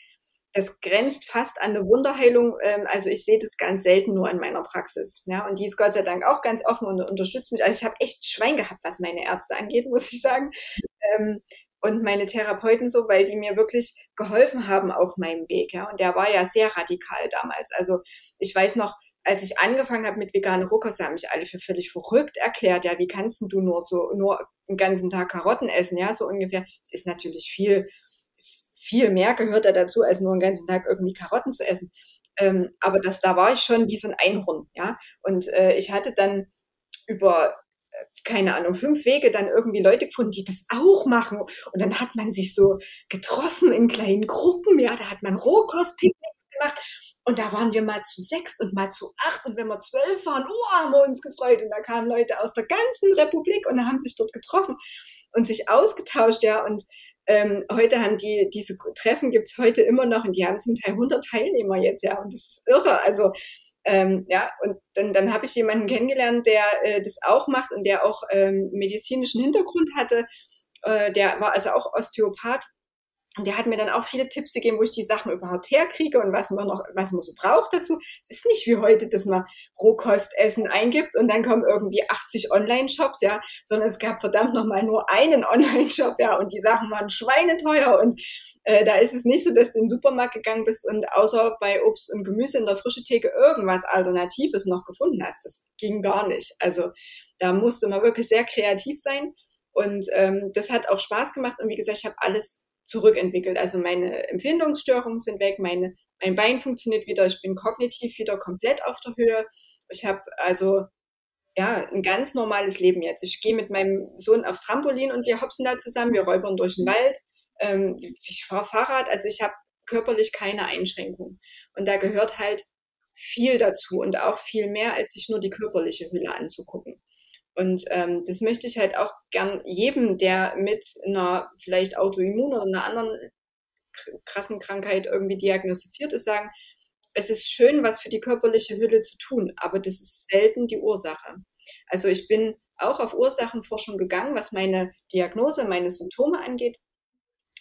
B: das grenzt fast an eine Wunderheilung. Ähm, also ich sehe das ganz selten nur in meiner Praxis. Ja, und die ist Gott sei Dank auch ganz offen und unterstützt mich. Also ich habe echt Schwein gehabt, was meine Ärzte angeht, *laughs* muss ich sagen. Ähm, und meine Therapeuten so, weil die mir wirklich geholfen haben auf meinem Weg. Ja, und der war ja sehr radikal damals. Also ich weiß noch, als ich angefangen habe mit veganen Rohkost, haben mich alle für völlig verrückt erklärt. Ja, wie kannst du nur so nur den ganzen Tag Karotten essen? Ja, so ungefähr. Es ist natürlich viel, viel mehr gehört da dazu, als nur den ganzen Tag irgendwie Karotten zu essen. Ähm, aber das, da war ich schon wie so ein Einhorn. Ja, und äh, ich hatte dann über äh, keine Ahnung, fünf Wege dann irgendwie Leute gefunden, die das auch machen. Und dann hat man sich so getroffen in kleinen Gruppen, ja, da hat man Rohkostpicknicks gemacht. Und da waren wir mal zu sechs und mal zu acht. Und wenn wir zwölf waren, oh, haben wir uns gefreut. Und da kamen Leute aus der ganzen Republik und haben sich dort getroffen und sich ausgetauscht, ja. Und ähm, heute haben die, diese Treffen gibt's heute immer noch und die haben zum Teil 100 Teilnehmer jetzt, ja. Und das ist irre. Also, ähm, ja, und dann, dann habe ich jemanden kennengelernt, der äh, das auch macht und der auch ähm, medizinischen Hintergrund hatte. Äh, der war also auch Osteopath und der hat mir dann auch viele Tipps gegeben, wo ich die Sachen überhaupt herkriege und was man noch, was man so braucht dazu. Es ist nicht wie heute, dass man Rohkostessen eingibt und dann kommen irgendwie 80 Online-Shops, ja, sondern es gab verdammt nochmal nur einen *laughs* Online-Shop, ja, und die Sachen waren schweineteuer und äh, da ist es nicht so, dass du in den Supermarkt gegangen bist und außer bei Obst und Gemüse in der frischen Theke irgendwas Alternatives noch gefunden hast. Das ging gar nicht. Also da musste man wirklich sehr kreativ sein und ähm, das hat auch Spaß gemacht und wie gesagt, ich habe alles zurückentwickelt. Also meine Empfindungsstörungen sind weg, meine, mein Bein funktioniert wieder, ich bin kognitiv wieder komplett auf der Höhe. Ich habe also ja ein ganz normales Leben jetzt. Ich gehe mit meinem Sohn aufs Trampolin und wir hopsen da zusammen, wir räubern durch den Wald. Ähm, ich fahre Fahrrad, also ich habe körperlich keine Einschränkungen. Und da gehört halt viel dazu und auch viel mehr, als sich nur die körperliche Hülle anzugucken. Und ähm, das möchte ich halt auch gern jedem, der mit einer vielleicht Autoimmun oder einer anderen krassen Krankheit irgendwie diagnostiziert ist, sagen, es ist schön, was für die körperliche Hülle zu tun, aber das ist selten die Ursache. Also ich bin auch auf Ursachenforschung gegangen, was meine Diagnose, meine Symptome angeht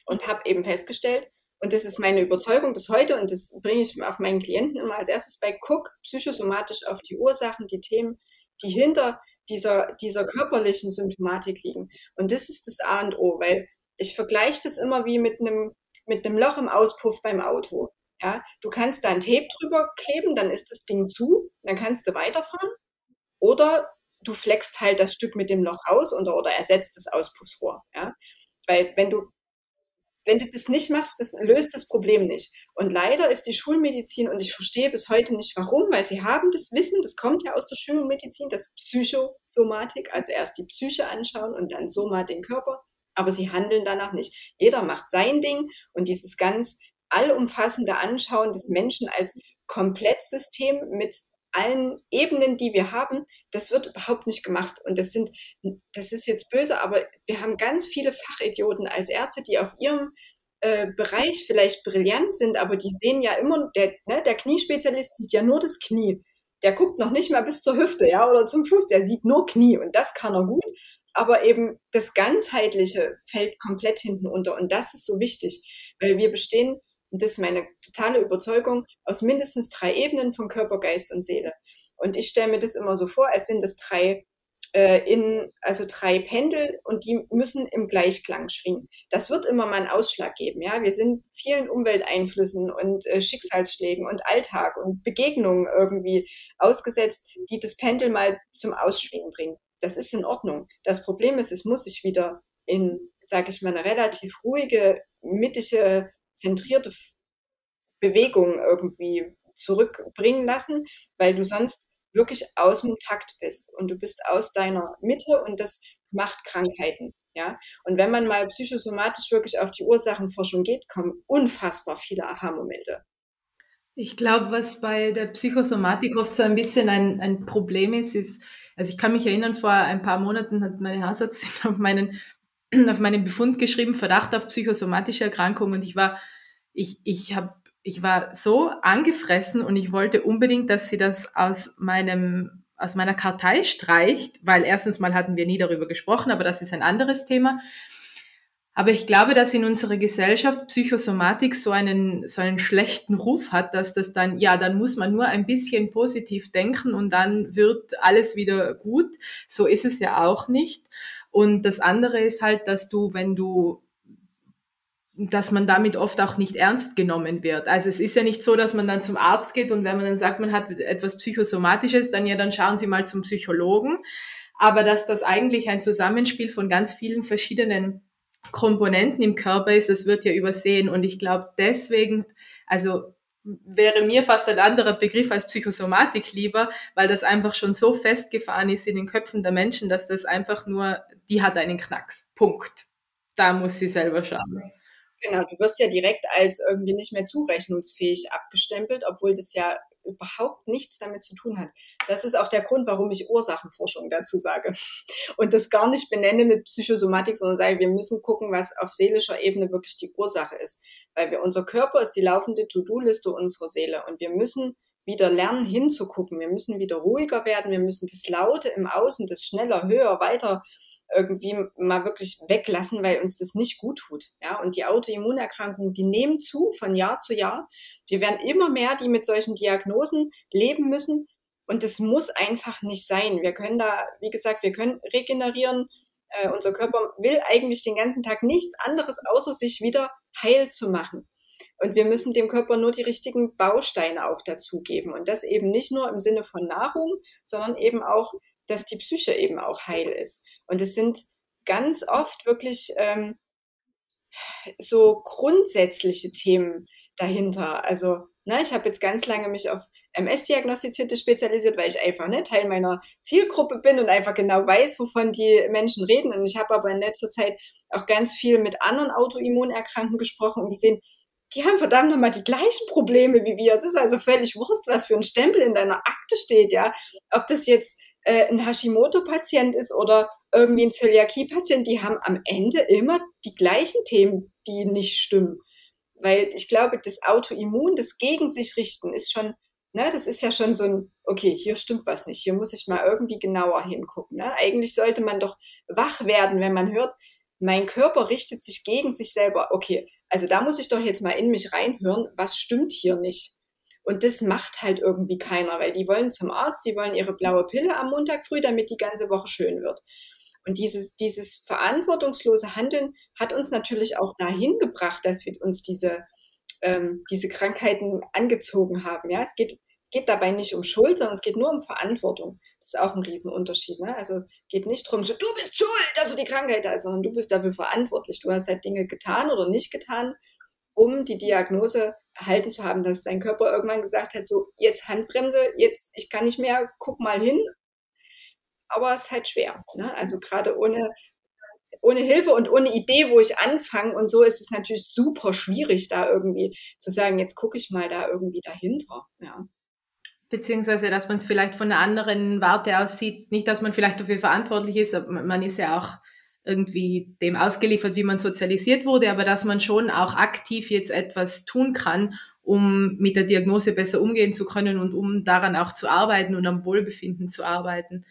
B: und habe eben festgestellt, und das ist meine Überzeugung bis heute und das bringe ich auch meinen Klienten immer als erstes bei, guck psychosomatisch auf die Ursachen, die Themen, die hinter dieser, dieser körperlichen Symptomatik liegen. Und das ist das A und O, weil ich vergleiche das immer wie mit einem, mit einem Loch im Auspuff beim Auto. Ja, du kannst da ein Tape drüber kleben, dann ist das Ding zu, dann kannst du weiterfahren. Oder du flext halt das Stück mit dem Loch raus oder, oder ersetzt das Auspuffsrohr. Ja, weil wenn du wenn du das nicht machst, das löst das Problem nicht. Und leider ist die Schulmedizin, und ich verstehe bis heute nicht warum, weil sie haben das Wissen, das kommt ja aus der Schulmedizin, das Psychosomatik, also erst die Psyche anschauen und dann Soma den Körper, aber sie handeln danach nicht. Jeder macht sein Ding und dieses ganz allumfassende Anschauen des Menschen als Komplettsystem mit allen Ebenen, die wir haben, das wird überhaupt nicht gemacht. Und das sind, das ist jetzt böse, aber wir haben ganz viele Fachidioten als Ärzte, die auf ihrem äh, Bereich vielleicht brillant sind, aber die sehen ja immer, der, ne, der Kniespezialist sieht ja nur das Knie. Der guckt noch nicht mal bis zur Hüfte, ja, oder zum Fuß, der sieht nur Knie und das kann er gut. Aber eben das Ganzheitliche fällt komplett hinten unter und das ist so wichtig, weil wir bestehen und das ist meine totale Überzeugung, aus mindestens drei Ebenen von Körper, Geist und Seele. Und ich stelle mir das immer so vor, als sind das drei äh, in, also drei Pendel und die müssen im Gleichklang schwingen. Das wird immer mal einen Ausschlag geben. Ja, wir sind vielen Umwelteinflüssen und äh, Schicksalsschlägen und Alltag und Begegnungen irgendwie ausgesetzt, die das Pendel mal zum Ausschwingen bringen. Das ist in Ordnung. Das Problem ist, es muss sich wieder in, sage ich mal, eine relativ ruhige, mittige zentrierte Bewegung irgendwie zurückbringen lassen, weil du sonst wirklich aus dem Takt bist und du bist aus deiner Mitte und das macht Krankheiten. Ja, und wenn man mal psychosomatisch wirklich auf die Ursachenforschung geht, kommen unfassbar viele Aha-Momente.
A: Ich glaube, was bei der Psychosomatik oft so ein bisschen ein, ein Problem ist, ist, also ich kann mich erinnern, vor ein paar Monaten hat meine Hausärztin *laughs* auf meinen, *clears throat* auf meinen Befund geschrieben, Verdacht auf psychosomatische Erkrankung und ich war, ich, ich habe ich war so angefressen und ich wollte unbedingt, dass sie das aus meinem aus meiner Kartei streicht, weil erstens mal hatten wir nie darüber gesprochen, aber das ist ein anderes Thema. Aber ich glaube, dass in unserer Gesellschaft Psychosomatik so einen, so einen schlechten Ruf hat, dass das dann, ja, dann muss man nur ein bisschen positiv denken und dann wird alles wieder gut. So ist es ja auch nicht. Und das andere ist halt, dass du, wenn du dass man damit oft auch nicht ernst genommen wird. Also es ist ja nicht so, dass man dann zum Arzt geht und wenn man dann sagt, man hat etwas Psychosomatisches, dann ja, dann schauen Sie mal zum Psychologen. Aber dass das eigentlich ein Zusammenspiel von ganz vielen verschiedenen Komponenten im Körper ist, das wird ja übersehen. Und ich glaube deswegen, also wäre mir fast ein anderer Begriff als Psychosomatik lieber, weil das einfach schon so festgefahren ist in den Köpfen der Menschen, dass das einfach nur, die hat einen Knacks. Punkt. Da muss sie selber schauen.
B: Genau, du wirst ja direkt als irgendwie nicht mehr zurechnungsfähig abgestempelt, obwohl das ja überhaupt nichts damit zu tun hat. Das ist auch der Grund, warum ich Ursachenforschung dazu sage und das gar nicht benenne mit Psychosomatik, sondern sage, wir müssen gucken, was auf seelischer Ebene wirklich die Ursache ist, weil wir unser Körper ist die laufende To-Do-Liste unserer Seele und wir müssen wieder lernen hinzugucken. Wir müssen wieder ruhiger werden. Wir müssen das Laute im Außen, das schneller, höher, weiter irgendwie mal wirklich weglassen, weil uns das nicht gut tut. Ja, und die Autoimmunerkrankungen, die nehmen zu von Jahr zu Jahr. Wir werden immer mehr, die mit solchen Diagnosen leben müssen. Und das muss einfach nicht sein. Wir können da, wie gesagt, wir können regenerieren. Äh, unser Körper will eigentlich den ganzen Tag nichts anderes, außer sich wieder heil zu machen. Und wir müssen dem Körper nur die richtigen Bausteine auch dazugeben. Und das eben nicht nur im Sinne von Nahrung, sondern eben auch, dass die Psyche eben auch heil ist. Und es sind ganz oft wirklich ähm, so grundsätzliche Themen dahinter. Also, ne, ich habe jetzt ganz lange mich auf MS-Diagnostizierte spezialisiert, weil ich einfach ne, Teil meiner Zielgruppe bin und einfach genau weiß, wovon die Menschen reden. Und ich habe aber in letzter Zeit auch ganz viel mit anderen Autoimmunerkrankten gesprochen und die sehen, die haben verdammt nochmal die gleichen Probleme wie wir. Es ist also völlig Wurst, was für ein Stempel in deiner Akte steht, ja. Ob das jetzt äh, ein Hashimoto-Patient ist oder irgendwie ein Zöliakie-Patient, die haben am Ende immer die gleichen Themen, die nicht stimmen. Weil ich glaube, das Autoimmun, das gegen sich richten, ist schon, ne, das ist ja schon so ein, okay, hier stimmt was nicht, hier muss ich mal irgendwie genauer hingucken. Ne? Eigentlich sollte man doch wach werden, wenn man hört, mein Körper richtet sich gegen sich selber. Okay, also da muss ich doch jetzt mal in mich reinhören, was stimmt hier nicht. Und das macht halt irgendwie keiner, weil die wollen zum Arzt, die wollen ihre blaue Pille am Montag früh, damit die ganze Woche schön wird. Und dieses, dieses verantwortungslose Handeln hat uns natürlich auch dahin gebracht, dass wir uns diese, ähm, diese Krankheiten angezogen haben. Ja, es geht, geht dabei nicht um Schuld, sondern es geht nur um Verantwortung. Das ist auch ein Riesenunterschied. Ne? Also es geht nicht darum, so, du bist schuld, dass du die Krankheit hast, sondern du bist dafür verantwortlich. Du hast halt Dinge getan oder nicht getan, um die Diagnose erhalten zu haben, dass dein Körper irgendwann gesagt hat, so jetzt Handbremse, jetzt ich kann nicht mehr, guck mal hin. Aber es ist halt schwer. Ne? Also gerade ohne, ohne Hilfe und ohne Idee, wo ich anfange und so ist es natürlich super schwierig, da irgendwie zu sagen, jetzt gucke ich mal da irgendwie dahinter. Ja.
A: Beziehungsweise, dass man es vielleicht von einer anderen Warte aus sieht. Nicht, dass man vielleicht dafür verantwortlich ist, aber man ist ja auch irgendwie dem ausgeliefert, wie man sozialisiert wurde, aber dass man schon auch aktiv jetzt etwas tun kann, um mit der Diagnose besser umgehen zu können und um daran auch zu arbeiten und am Wohlbefinden zu arbeiten.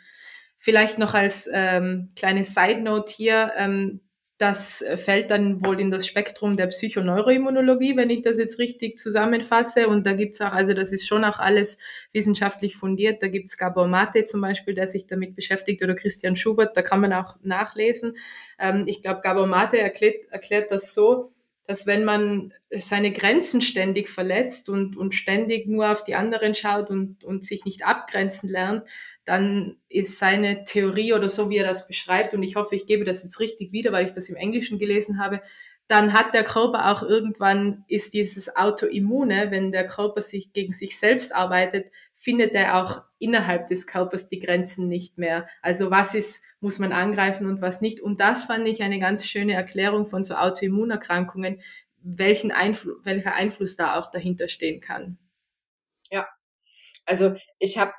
A: Vielleicht noch als ähm, kleine Side Note hier, ähm, das fällt dann wohl in das Spektrum der Psychoneuroimmunologie, wenn ich das jetzt richtig zusammenfasse. Und da gibt's auch, also das ist schon auch alles wissenschaftlich fundiert. Da gibt's Gabor Mate zum Beispiel, der sich damit beschäftigt, oder Christian Schubert, da kann man auch nachlesen. Ähm, ich glaube, Gabor Mate erklärt, erklärt das so, dass wenn man seine Grenzen ständig verletzt und, und ständig nur auf die anderen schaut und, und sich nicht abgrenzen lernt, dann ist seine Theorie oder so, wie er das beschreibt, und ich hoffe, ich gebe das jetzt richtig wieder, weil ich das im Englischen gelesen habe, dann hat der Körper auch irgendwann, ist dieses Autoimmune, wenn der Körper sich gegen sich selbst arbeitet, findet er auch innerhalb des Körpers die Grenzen nicht mehr. Also was ist, muss man angreifen und was nicht. Und das fand ich eine ganz schöne Erklärung von so Autoimmunerkrankungen, welchen Einfluss, welcher Einfluss da auch dahinter stehen kann.
B: Ja, also ich habe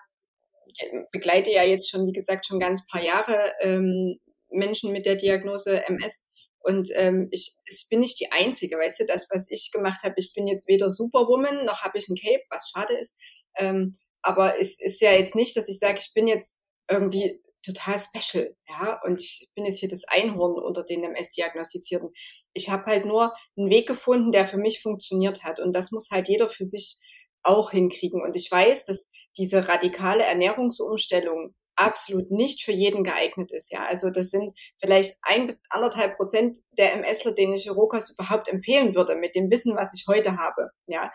B: begleite ja jetzt schon, wie gesagt, schon ganz paar Jahre ähm, Menschen mit der Diagnose MS. Und ähm, ich, ich bin nicht die Einzige, weißt du, das, was ich gemacht habe, ich bin jetzt weder Superwoman, noch habe ich ein Cape, was schade ist. Ähm, aber es ist ja jetzt nicht, dass ich sage, ich bin jetzt irgendwie total special, ja, und ich bin jetzt hier das Einhorn unter den MS-Diagnostizierten. Ich habe halt nur einen Weg gefunden, der für mich funktioniert hat. Und das muss halt jeder für sich auch hinkriegen. Und ich weiß, dass diese radikale Ernährungsumstellung absolut nicht für jeden geeignet ist. Ja, also das sind vielleicht ein bis anderthalb Prozent der MSler, denen ich Rohkost überhaupt empfehlen würde, mit dem Wissen, was ich heute habe. Ja,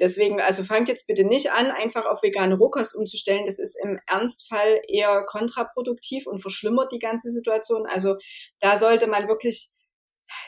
B: deswegen, also fangt jetzt bitte nicht an, einfach auf vegane Rohkost umzustellen. Das ist im Ernstfall eher kontraproduktiv und verschlimmert die ganze Situation. Also da sollte man wirklich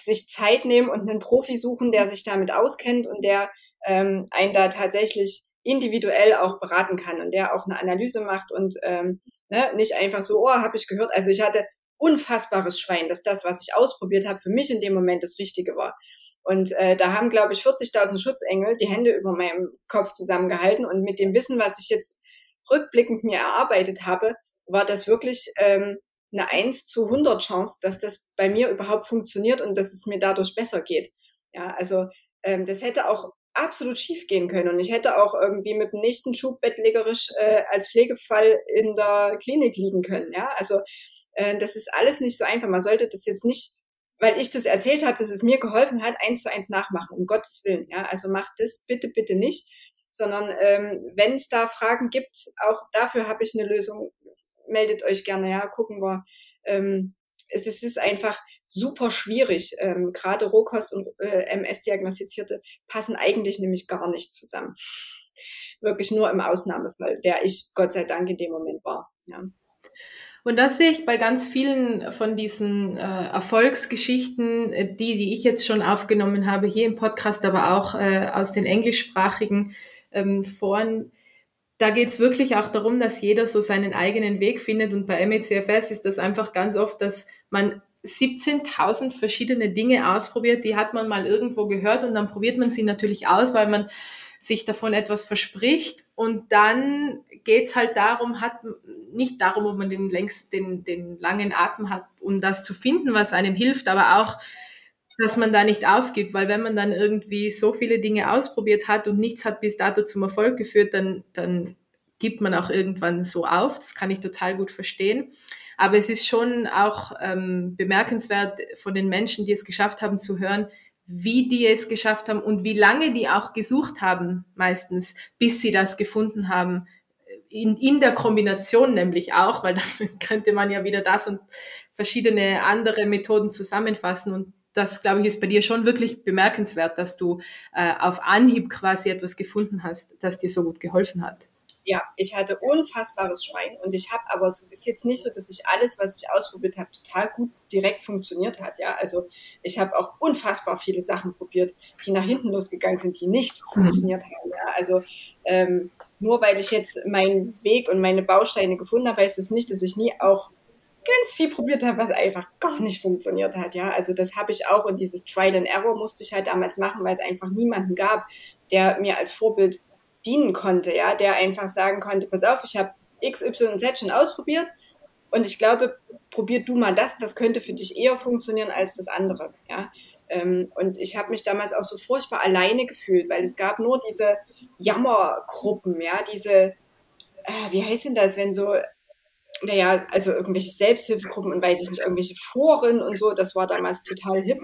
B: sich Zeit nehmen und einen Profi suchen, der sich damit auskennt und der ähm, einen da tatsächlich individuell auch beraten kann und der auch eine Analyse macht und ähm, ne, nicht einfach so, oh, habe ich gehört. Also ich hatte unfassbares Schwein, dass das, was ich ausprobiert habe, für mich in dem Moment das Richtige war. Und äh, da haben, glaube ich, 40.000 Schutzengel die Hände über meinem Kopf zusammengehalten. Und mit dem Wissen, was ich jetzt rückblickend mir erarbeitet habe, war das wirklich ähm, eine 1 zu 100 Chance, dass das bei mir überhaupt funktioniert und dass es mir dadurch besser geht. Ja, also ähm, das hätte auch absolut schief gehen können. Und ich hätte auch irgendwie mit dem nächsten Schub bettlägerisch äh, als Pflegefall in der Klinik liegen können. Ja, also äh, das ist alles nicht so einfach. Man sollte das jetzt nicht, weil ich das erzählt habe, dass es mir geholfen hat, eins zu eins nachmachen, um Gottes Willen. Ja, also macht das bitte, bitte nicht. Sondern ähm, wenn es da Fragen gibt, auch dafür habe ich eine Lösung. Meldet euch gerne, ja, gucken wir. Ähm, es, es ist einfach, super schwierig. Ähm, Gerade Rohkost und äh, MS-Diagnostizierte passen eigentlich nämlich gar nicht zusammen. Wirklich nur im Ausnahmefall, der ich Gott sei Dank in dem Moment war. Ja.
A: Und das sehe ich bei ganz vielen von diesen äh, Erfolgsgeschichten, äh, die, die ich jetzt schon aufgenommen habe, hier im Podcast, aber auch äh, aus den englischsprachigen ähm, Foren. Da geht es wirklich auch darum, dass jeder so seinen eigenen Weg findet. Und bei MECFS ist das einfach ganz oft, dass man 17.000 verschiedene Dinge ausprobiert, die hat man mal irgendwo gehört und dann probiert man sie natürlich aus, weil man sich davon etwas verspricht und dann geht's halt darum, hat nicht darum, ob man den längst den, den langen Atem hat, um das zu finden, was einem hilft, aber auch, dass man da nicht aufgibt, weil wenn man dann irgendwie so viele Dinge ausprobiert hat und nichts hat bis dato zum Erfolg geführt, dann, dann gibt man auch irgendwann so auf. Das kann ich total gut verstehen. Aber es ist schon auch ähm, bemerkenswert von den Menschen, die es geschafft haben, zu hören, wie die es geschafft haben und wie lange die auch gesucht haben, meistens, bis sie das gefunden haben. In, in der Kombination nämlich auch, weil *laughs* dann könnte man ja wieder das und verschiedene andere Methoden zusammenfassen. Und das, glaube ich, ist bei dir schon wirklich bemerkenswert, dass du äh, auf Anhieb quasi etwas gefunden hast, das dir so gut geholfen hat
B: ja, ich hatte unfassbares Schwein und ich habe, aber es ist jetzt nicht so, dass ich alles, was ich ausprobiert habe, total gut direkt funktioniert hat. Ja, also ich habe auch unfassbar viele Sachen probiert, die nach hinten losgegangen sind, die nicht mhm. funktioniert haben. Ja, also ähm, nur weil ich jetzt meinen Weg und meine Bausteine gefunden habe, heißt es das nicht, dass ich nie auch ganz viel probiert habe, was einfach gar nicht funktioniert hat. Ja, also das habe ich auch und dieses Trial and Error musste ich halt damals machen, weil es einfach niemanden gab, der mir als Vorbild dienen konnte, ja, der einfach sagen konnte, pass auf, ich habe X, Y und Z schon ausprobiert und ich glaube, probier du mal das, das könnte für dich eher funktionieren als das andere, ja. Ähm, und ich habe mich damals auch so furchtbar alleine gefühlt, weil es gab nur diese Jammergruppen, ja, diese, äh, wie heißt denn das, wenn so, naja, also irgendwelche Selbsthilfegruppen und weiß ich nicht, irgendwelche Foren und so, das war damals total hip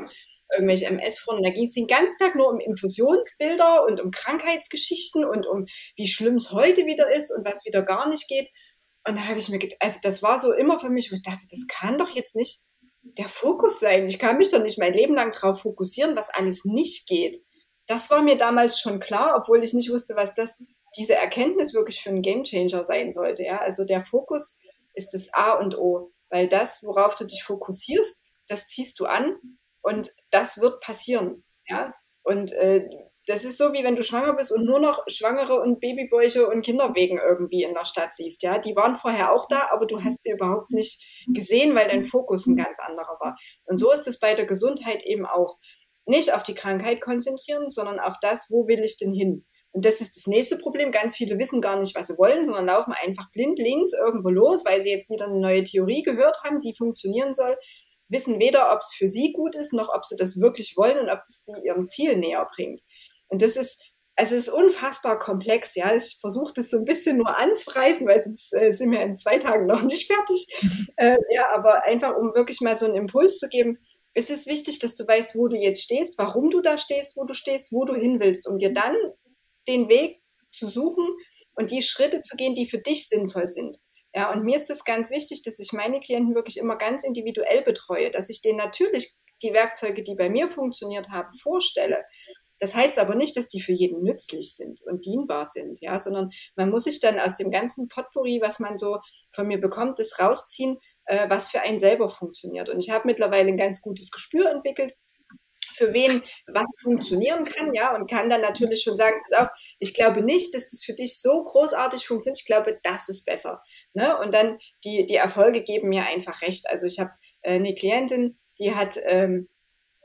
B: irgendwelche MS-Foren. Und da ging es den ganzen Tag nur um Infusionsbilder und um Krankheitsgeschichten und um wie schlimm es heute wieder ist und was wieder gar nicht geht. Und da habe ich mir gedacht, also das war so immer für mich, wo ich dachte, das kann doch jetzt nicht der Fokus sein. Ich kann mich doch nicht mein Leben lang darauf fokussieren, was alles nicht geht. Das war mir damals schon klar, obwohl ich nicht wusste, was das, diese Erkenntnis wirklich für einen Gamechanger sein sollte. Ja? Also der Fokus ist das A und O, weil das, worauf du dich fokussierst, das ziehst du an und das wird passieren. Ja? Und äh, das ist so, wie wenn du schwanger bist und nur noch Schwangere und Babybäuche und Kinderwegen irgendwie in der Stadt siehst. Ja, die waren vorher auch da, aber du hast sie überhaupt nicht gesehen, weil dein Fokus ein ganz anderer war. Und so ist es bei der Gesundheit eben auch. Nicht auf die Krankheit konzentrieren, sondern auf das, wo will ich denn hin? Und das ist das nächste Problem. Ganz viele wissen gar nicht, was sie wollen, sondern laufen einfach blind links irgendwo los, weil sie jetzt wieder eine neue Theorie gehört haben, die funktionieren soll wissen weder, ob es für sie gut ist, noch ob sie das wirklich wollen und ob es sie ihrem Ziel näher bringt. Und das ist, also es ist unfassbar komplex, ja. Ich versuche das so ein bisschen nur anzureißen, weil sonst äh, sind wir in zwei Tagen noch nicht *laughs* fertig. äh, ja, aber einfach, um wirklich mal so einen Impuls zu geben, ist es wichtig, dass du weißt, wo du jetzt stehst, warum du da stehst, wo du stehst, wo du hin willst, um dir dann den Weg zu suchen und die Schritte zu gehen, die für dich sinnvoll sind. Ja, und mir ist es ganz wichtig, dass ich meine Klienten wirklich immer ganz individuell betreue, dass ich denen natürlich die Werkzeuge, die bei mir funktioniert haben, vorstelle. Das heißt aber nicht, dass die für jeden nützlich sind und dienbar sind, ja, sondern man muss sich dann aus dem ganzen Potpourri, was man so von mir bekommt, das rausziehen, äh, was für einen selber funktioniert. Und ich habe mittlerweile ein ganz gutes Gespür entwickelt, für wen was funktionieren kann, ja, und kann dann natürlich schon sagen, pass auf, ich glaube nicht, dass das für dich so großartig funktioniert, ich glaube, das ist besser. Ne? Und dann die, die Erfolge geben mir einfach recht. Also ich habe äh, eine Klientin, die hat ähm,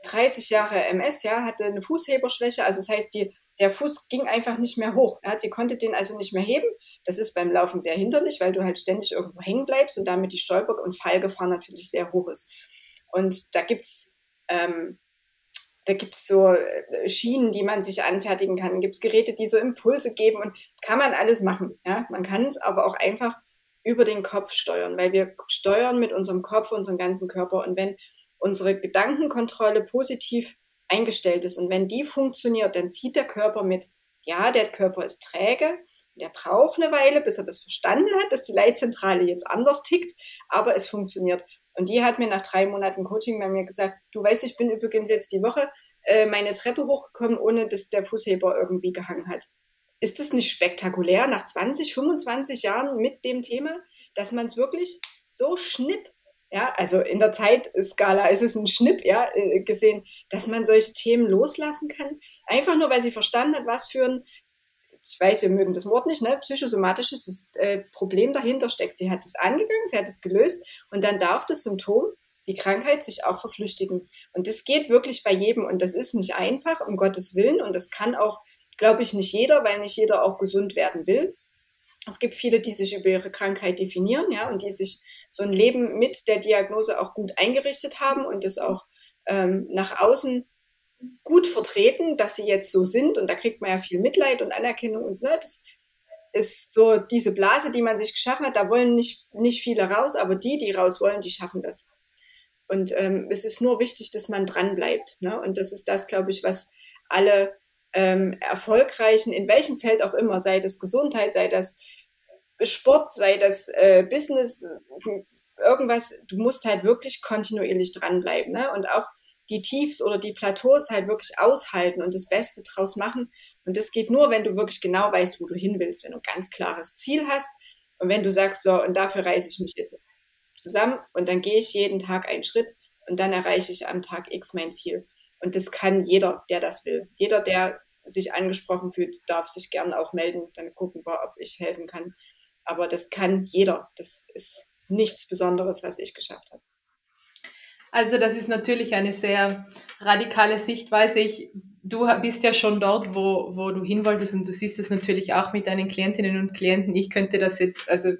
B: 30 Jahre MS, ja, hatte eine Fußheberschwäche. Also das heißt, die, der Fuß ging einfach nicht mehr hoch. Ja, sie konnte den also nicht mehr heben. Das ist beim Laufen sehr hinderlich, weil du halt ständig irgendwo hängen bleibst und damit die Stolper- und Fallgefahr natürlich sehr hoch ist. Und da gibt's ähm, da gibt's so äh, Schienen, die man sich anfertigen kann. Gibt's Geräte, die so Impulse geben und kann man alles machen. Ja? Man kann es aber auch einfach über den Kopf steuern, weil wir steuern mit unserem Kopf unseren ganzen Körper. Und wenn unsere Gedankenkontrolle positiv eingestellt ist und wenn die funktioniert, dann zieht der Körper mit. Ja, der Körper ist träge, der braucht eine Weile, bis er das verstanden hat, dass die Leitzentrale jetzt anders tickt, aber es funktioniert. Und die hat mir nach drei Monaten Coaching bei mir gesagt, du weißt, ich bin übrigens jetzt die Woche äh, meine Treppe hochgekommen, ohne dass der Fußheber irgendwie gehangen hat. Ist das nicht spektakulär nach 20, 25 Jahren mit dem Thema, dass man es wirklich so schnipp ja, also in der Zeitskala ist es ein Schnipp, ja, äh, gesehen, dass man solche Themen loslassen kann. Einfach nur, weil sie verstanden hat, was für ein, ich weiß, wir mögen das Wort nicht, ne, psychosomatisches äh, Problem dahinter steckt. Sie hat es angegangen, sie hat es gelöst und dann darf das Symptom, die Krankheit, sich auch verflüchtigen. Und das geht wirklich bei jedem und das ist nicht einfach, um Gottes Willen und das kann auch, glaube ich, nicht jeder, weil nicht jeder auch gesund werden will. Es gibt viele, die sich über ihre Krankheit definieren, ja, und die sich so ein Leben mit der Diagnose auch gut eingerichtet haben und das auch ähm, nach außen gut vertreten, dass sie jetzt so sind. Und da kriegt man ja viel Mitleid und Anerkennung und ne, das ist so diese Blase, die man sich geschaffen hat. Da wollen nicht, nicht viele raus, aber die, die raus wollen, die schaffen das. Und ähm, es ist nur wichtig, dass man dran bleibt. Ne? Und das ist das, glaube ich, was alle ähm, erfolgreichen, in welchem Feld auch immer, sei das Gesundheit, sei das Sport, sei das äh, Business, irgendwas, du musst halt wirklich kontinuierlich dranbleiben. Ne? Und auch die Tiefs oder die Plateaus halt wirklich aushalten und das Beste draus machen. Und das geht nur, wenn du wirklich genau weißt, wo du hin willst, wenn du ein ganz klares Ziel hast und wenn du sagst, so, und dafür reiße ich mich jetzt zusammen und dann gehe ich jeden Tag einen Schritt und dann erreiche ich am Tag X mein Ziel. Und das kann jeder, der das will. Jeder, der sich angesprochen fühlt, darf sich gern auch melden. Dann gucken wir, ob ich helfen kann. Aber das kann jeder. Das ist nichts Besonderes, was ich geschafft habe.
A: Also das ist natürlich eine sehr radikale Sichtweise. Ich, du bist ja schon dort, wo, wo du hin wolltest und du siehst es natürlich auch mit deinen Klientinnen und Klienten. Ich könnte das jetzt, also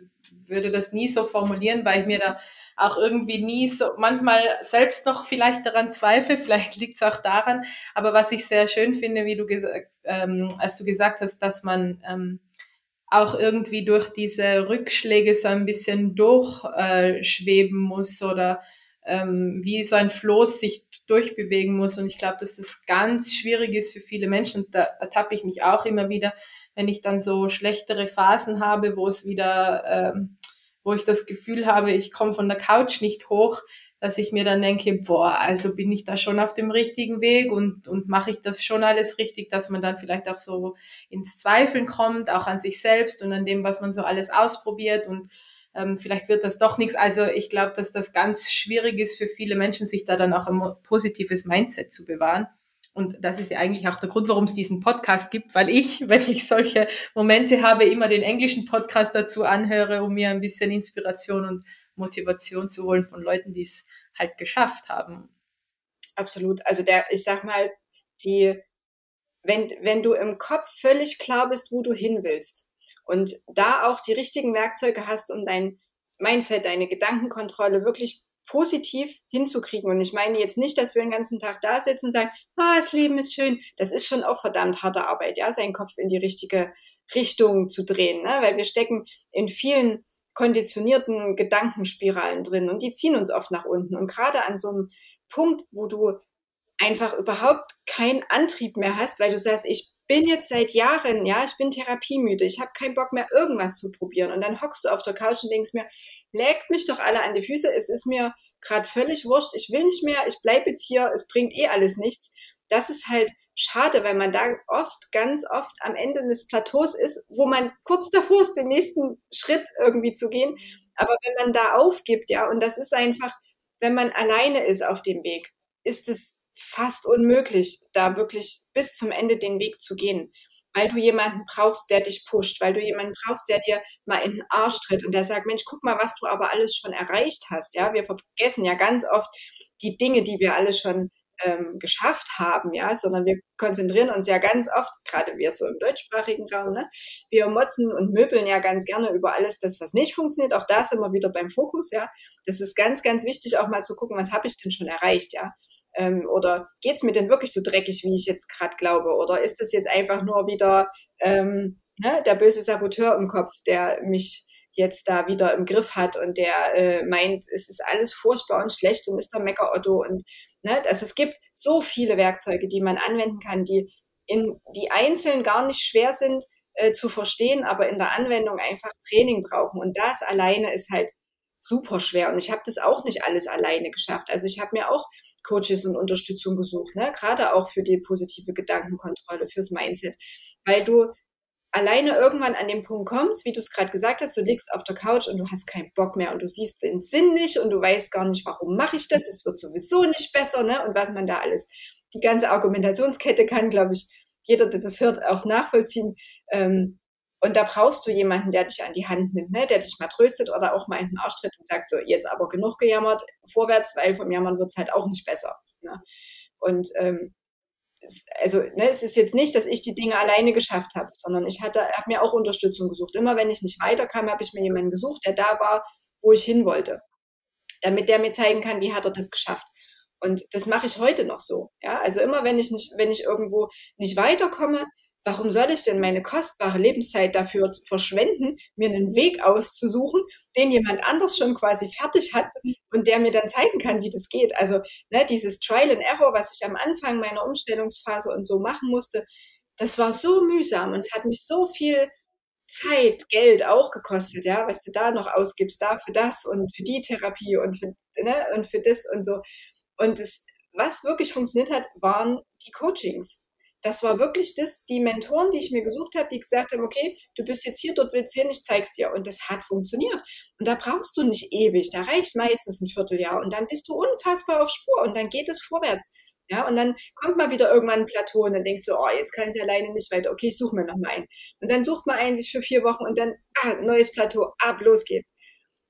A: würde das nie so formulieren, weil ich mir da auch irgendwie nie so, manchmal selbst noch vielleicht daran zweifle, *laughs* vielleicht liegt es auch daran, aber was ich sehr schön finde, wie du gesagt, ähm, als du gesagt hast, dass man ähm, auch irgendwie durch diese Rückschläge so ein bisschen durchschweben äh, muss oder ähm, wie so ein Floß sich durchbewegen muss. Und ich glaube, dass das ganz schwierig ist für viele Menschen. Da ertappe ich mich auch immer wieder, wenn ich dann so schlechtere Phasen habe, wo es wieder, ähm, wo ich das Gefühl habe, ich komme von der Couch nicht hoch, dass ich mir dann denke, boah, also bin ich da schon auf dem richtigen Weg und, und mache ich das schon alles richtig, dass man dann vielleicht auch so ins Zweifeln kommt, auch an sich selbst und an dem, was man so alles ausprobiert und ähm, vielleicht wird das doch nichts. Also ich glaube, dass das ganz schwierig ist für viele Menschen, sich da dann auch ein positives Mindset zu bewahren. Und das ist ja eigentlich auch der Grund, warum es diesen Podcast gibt, weil ich, *laughs* wenn ich solche Momente habe, immer den englischen Podcast dazu anhöre, um mir ein bisschen Inspiration und Motivation zu holen von Leuten, die es halt geschafft haben.
B: Absolut. Also der, ich sag mal, die, wenn, wenn du im Kopf völlig klar bist, wo du hin willst und da auch die richtigen Werkzeuge hast, um dein Mindset, deine Gedankenkontrolle wirklich positiv hinzukriegen. Und ich meine jetzt nicht, dass wir den ganzen Tag da sitzen und sagen, ah, das Leben ist schön. Das ist schon auch verdammt harte Arbeit, ja, seinen Kopf in die richtige Richtung zu drehen, ne? weil wir stecken in vielen konditionierten Gedankenspiralen drin und die ziehen uns oft nach unten. Und gerade an so einem Punkt, wo du einfach überhaupt keinen Antrieb mehr hast, weil du sagst, ich bin jetzt seit Jahren, ja, ich bin therapiemüde, ich habe keinen Bock mehr irgendwas zu probieren und dann hockst du auf der Couch und denkst mir, legt mich doch alle an die Füße, es ist mir gerade völlig wurscht, ich will nicht mehr, ich bleib jetzt hier, es bringt eh alles nichts. Das ist halt schade, weil man da oft, ganz oft am Ende des Plateaus ist, wo man kurz davor ist, den nächsten Schritt irgendwie zu gehen. Aber wenn man da aufgibt, ja, und das ist einfach, wenn man alleine ist auf dem Weg, ist es fast unmöglich, da wirklich bis zum Ende den Weg zu gehen. Weil du jemanden brauchst, der dich pusht, weil du jemanden brauchst, der dir mal in den Arsch tritt und der sagt, Mensch, guck mal, was du aber alles schon erreicht hast. Ja, wir vergessen ja ganz oft die Dinge, die wir alle schon ähm, geschafft haben, ja, sondern wir konzentrieren uns ja ganz oft, gerade wir so im deutschsprachigen Raum, ne, wir motzen und möbeln ja ganz gerne über alles das, was nicht funktioniert. Auch da sind wir wieder beim Fokus, ja. Das ist ganz, ganz wichtig, auch mal zu gucken, was habe ich denn schon erreicht, ja. Ähm, oder geht's mir denn wirklich so dreckig, wie ich jetzt gerade glaube? Oder ist das jetzt einfach nur wieder ähm, ne, der böse Saboteur im Kopf, der mich jetzt da wieder im Griff hat und der äh, meint, es ist alles furchtbar und schlecht und ist der Mecker-Otto und ne, also es gibt so viele Werkzeuge, die man anwenden kann, die in die einzeln gar nicht schwer sind äh, zu verstehen, aber in der Anwendung einfach Training brauchen und das alleine ist halt super schwer und ich habe das auch nicht alles alleine geschafft. Also ich habe mir auch Coaches und Unterstützung gesucht, ne? gerade auch für die positive Gedankenkontrolle, fürs Mindset, weil du alleine irgendwann an den Punkt kommst, wie du es gerade gesagt hast, du liegst auf der Couch und du hast keinen Bock mehr und du siehst den Sinn nicht und du weißt gar nicht, warum mache ich das, es wird sowieso nicht besser, ne? Und was man da alles, die ganze Argumentationskette kann, glaube ich, jeder, der das hört, auch nachvollziehen. Ähm, und da brauchst du jemanden, der dich an die Hand nimmt, ne? der dich mal tröstet oder auch mal in den Arsch tritt und sagt, so, jetzt aber genug gejammert, vorwärts, weil vom Jammern wird es halt auch nicht besser. Ne? Und ähm, also ne, es ist jetzt nicht, dass ich die Dinge alleine geschafft habe, sondern ich hatte, habe mir auch Unterstützung gesucht. Immer wenn ich nicht weiterkam, habe ich mir jemanden gesucht, der da war, wo ich hin wollte, damit der mir zeigen kann, wie hat er das geschafft. Und das mache ich heute noch so. Ja, also immer wenn ich nicht, wenn ich irgendwo nicht weiterkomme, Warum soll ich denn meine kostbare Lebenszeit dafür verschwenden, mir einen Weg auszusuchen, den jemand anders schon quasi fertig hat und der mir dann zeigen kann, wie das geht? Also ne, dieses Trial and Error, was ich am Anfang meiner Umstellungsphase und so machen musste, das war so mühsam und es hat mich so viel Zeit, Geld auch gekostet, ja, was du da noch ausgibst, da für das und für die Therapie und für, ne, und für das und so. Und das, was wirklich funktioniert hat, waren die Coachings das war wirklich das, die Mentoren, die ich mir gesucht habe, die gesagt haben, okay, du bist jetzt hier, dort willst du hin, ich zeig's dir. Und das hat funktioniert. Und da brauchst du nicht ewig, da reicht meistens ein Vierteljahr und dann bist du unfassbar auf Spur und dann geht es vorwärts. Ja, und dann kommt mal wieder irgendwann ein Plateau und dann denkst du, oh, jetzt kann ich alleine nicht weiter. Okay, ich suche mir noch mal einen. Und dann sucht man einen sich für vier Wochen und dann, ah, neues Plateau, ab, los geht's.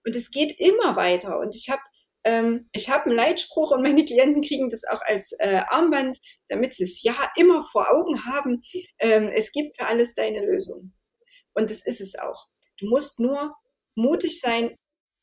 B: Und es geht immer weiter. Und ich habe ähm, ich habe einen Leitspruch und meine Klienten kriegen das auch als äh, Armband, damit sie es ja immer vor Augen haben. Ähm, es gibt für alles deine Lösung. Und das ist es auch. Du musst nur mutig sein,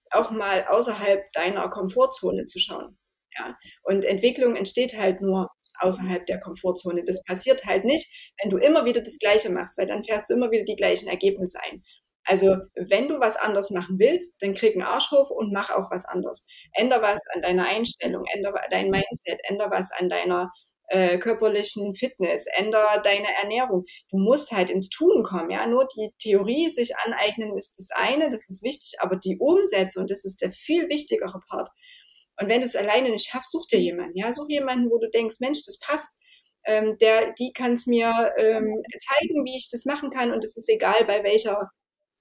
B: auch mal außerhalb deiner Komfortzone zu schauen. Ja? Und Entwicklung entsteht halt nur außerhalb der Komfortzone. Das passiert halt nicht, wenn du immer wieder das Gleiche machst, weil dann fährst du immer wieder die gleichen Ergebnisse ein. Also wenn du was anders machen willst, dann krieg einen Arsch hoch und mach auch was anderes. Änder was an deiner Einstellung, änder dein Mindset, änder was an deiner äh, körperlichen Fitness, änder deine Ernährung. Du musst halt ins Tun kommen, ja. Nur die Theorie sich aneignen ist das eine, das ist wichtig, aber die Umsetzung, das ist der viel wichtigere Part. Und wenn du es alleine nicht schaffst, such dir jemanden. Ja, such jemanden, wo du denkst, Mensch, das passt. Ähm, der, die kann es mir ähm, zeigen, wie ich das machen kann. Und es ist egal, bei welcher,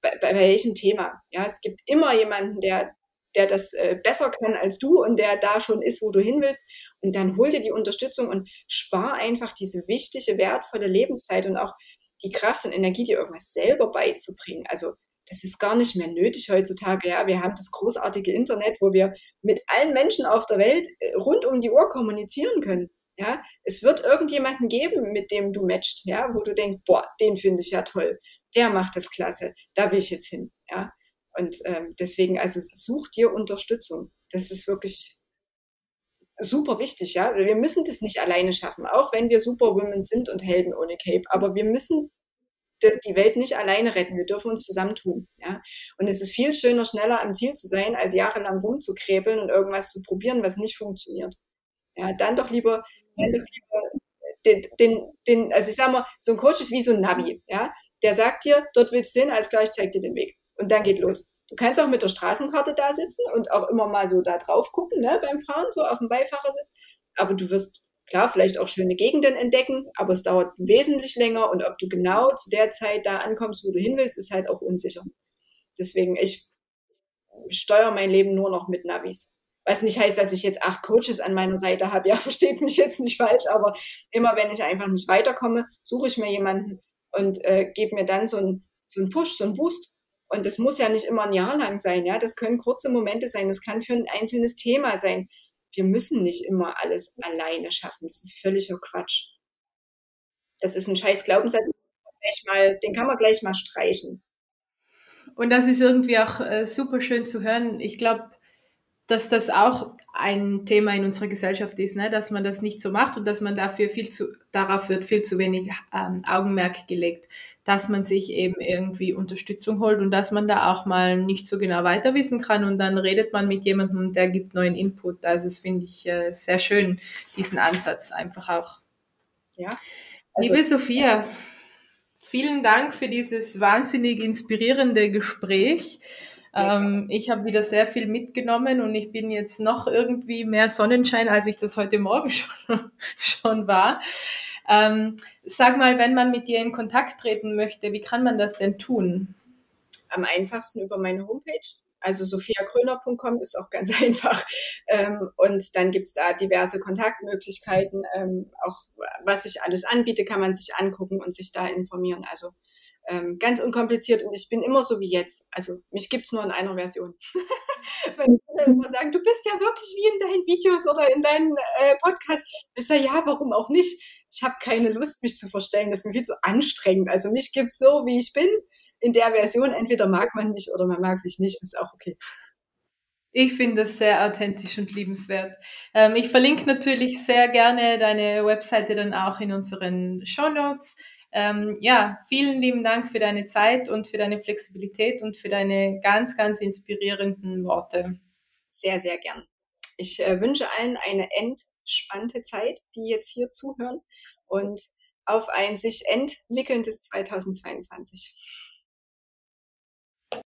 B: bei, bei welchem Thema. Ja, es gibt immer jemanden, der, der das äh, besser kann als du und der da schon ist, wo du hin willst. Und dann hol dir die Unterstützung und spar einfach diese wichtige, wertvolle Lebenszeit und auch die Kraft und Energie, dir irgendwas selber beizubringen. Also das ist gar nicht mehr nötig heutzutage. Ja, wir haben das großartige Internet, wo wir mit allen Menschen auf der Welt äh, rund um die Uhr kommunizieren können. Ja, es wird irgendjemanden geben, mit dem du matcht, ja, wo du denkst, boah, den finde ich ja toll, der macht das klasse, da will ich jetzt hin, ja. Und ähm, deswegen, also such dir Unterstützung. Das ist wirklich super wichtig, ja. Wir müssen das nicht alleine schaffen, auch wenn wir Superwomen sind und Helden ohne Cape. Aber wir müssen die Welt nicht alleine retten. Wir dürfen uns zusammentun. Ja? Und es ist viel schöner, schneller am Ziel zu sein, als jahrelang rumzukrebeln und irgendwas zu probieren, was nicht funktioniert. Ja, dann doch lieber, dann doch lieber den, den, den, also ich sag mal, so ein Coach ist wie so ein Navi, ja. Der sagt dir, dort willst du hin, als gleich zeigt dir den Weg. Und dann geht los. Du kannst auch mit der Straßenkarte da sitzen und auch immer mal so da drauf gucken, ne, beim Fahren, so auf dem Beifahrersitz. Aber du wirst klar, vielleicht auch schöne Gegenden entdecken, aber es dauert wesentlich länger und ob du genau zu der Zeit da ankommst, wo du hin willst, ist halt auch unsicher. Deswegen, ich steuere mein Leben nur noch mit Navis. Was nicht heißt, dass ich jetzt acht Coaches an meiner Seite habe. *laughs* Ja, versteht mich jetzt nicht falsch, aber immer wenn ich einfach nicht weiterkomme, suche ich mir jemanden und äh, gebe mir dann so einen so einen Push, so einen Boost. Und das muss ja nicht immer ein Jahr lang sein, ja. Das können kurze Momente sein. Das kann für ein einzelnes Thema sein wir müssen nicht immer alles alleine schaffen. Das ist völliger Quatsch. Das ist ein scheiß Glaubenssatz, den kann man gleich mal streichen.
A: Und das ist irgendwie auch äh, super schön zu hören. Ich glaube, dass das auch ein Thema in unserer Gesellschaft ist, ne? dass man das nicht so macht und dass man dafür viel zu, darauf wird viel zu wenig ähm, Augenmerk gelegt, dass man sich eben irgendwie Unterstützung holt und dass man da auch mal nicht so genau weiter wissen kann und dann redet man mit jemandem und der gibt neuen Input. Also das finde ich äh, sehr schön, diesen Ansatz einfach auch. Ja. Also, Liebe Sophia, vielen Dank für dieses wahnsinnig inspirierende Gespräch. Ähm, ich habe wieder sehr viel mitgenommen und ich bin jetzt noch irgendwie mehr Sonnenschein, als ich das heute Morgen *laughs* schon, schon war. Ähm, sag mal, wenn man mit dir in Kontakt treten möchte, wie kann man das denn tun?
B: Am einfachsten über meine Homepage. Also sophiakröner.com ist auch ganz *laughs* einfach. Ähm, und dann gibt's da diverse Kontaktmöglichkeiten. Ähm, auch was ich alles anbiete, kann man sich angucken und sich da informieren. Also ähm, ganz unkompliziert und ich bin immer so wie jetzt. Also mich gibt's nur in einer Version. *laughs* Wenn ich immer sagen, du bist ja wirklich wie in deinen Videos oder in deinen äh, Podcasts. Ich sage, ja, warum auch nicht? Ich habe keine Lust, mich zu verstellen. Das ist mir viel zu anstrengend. Also mich gibt's so, wie ich bin, in der Version. Entweder mag man mich oder man mag mich nicht. Das ist auch okay.
A: Ich finde das sehr authentisch und liebenswert. Ähm, ich verlinke natürlich sehr gerne deine Webseite dann auch in unseren Show Notes. Ähm, ja, vielen lieben Dank für deine Zeit und für deine Flexibilität und für deine ganz, ganz inspirierenden Worte.
B: Sehr, sehr gern. Ich äh, wünsche allen eine entspannte Zeit, die jetzt hier zuhören und auf ein sich entwickelndes 2022.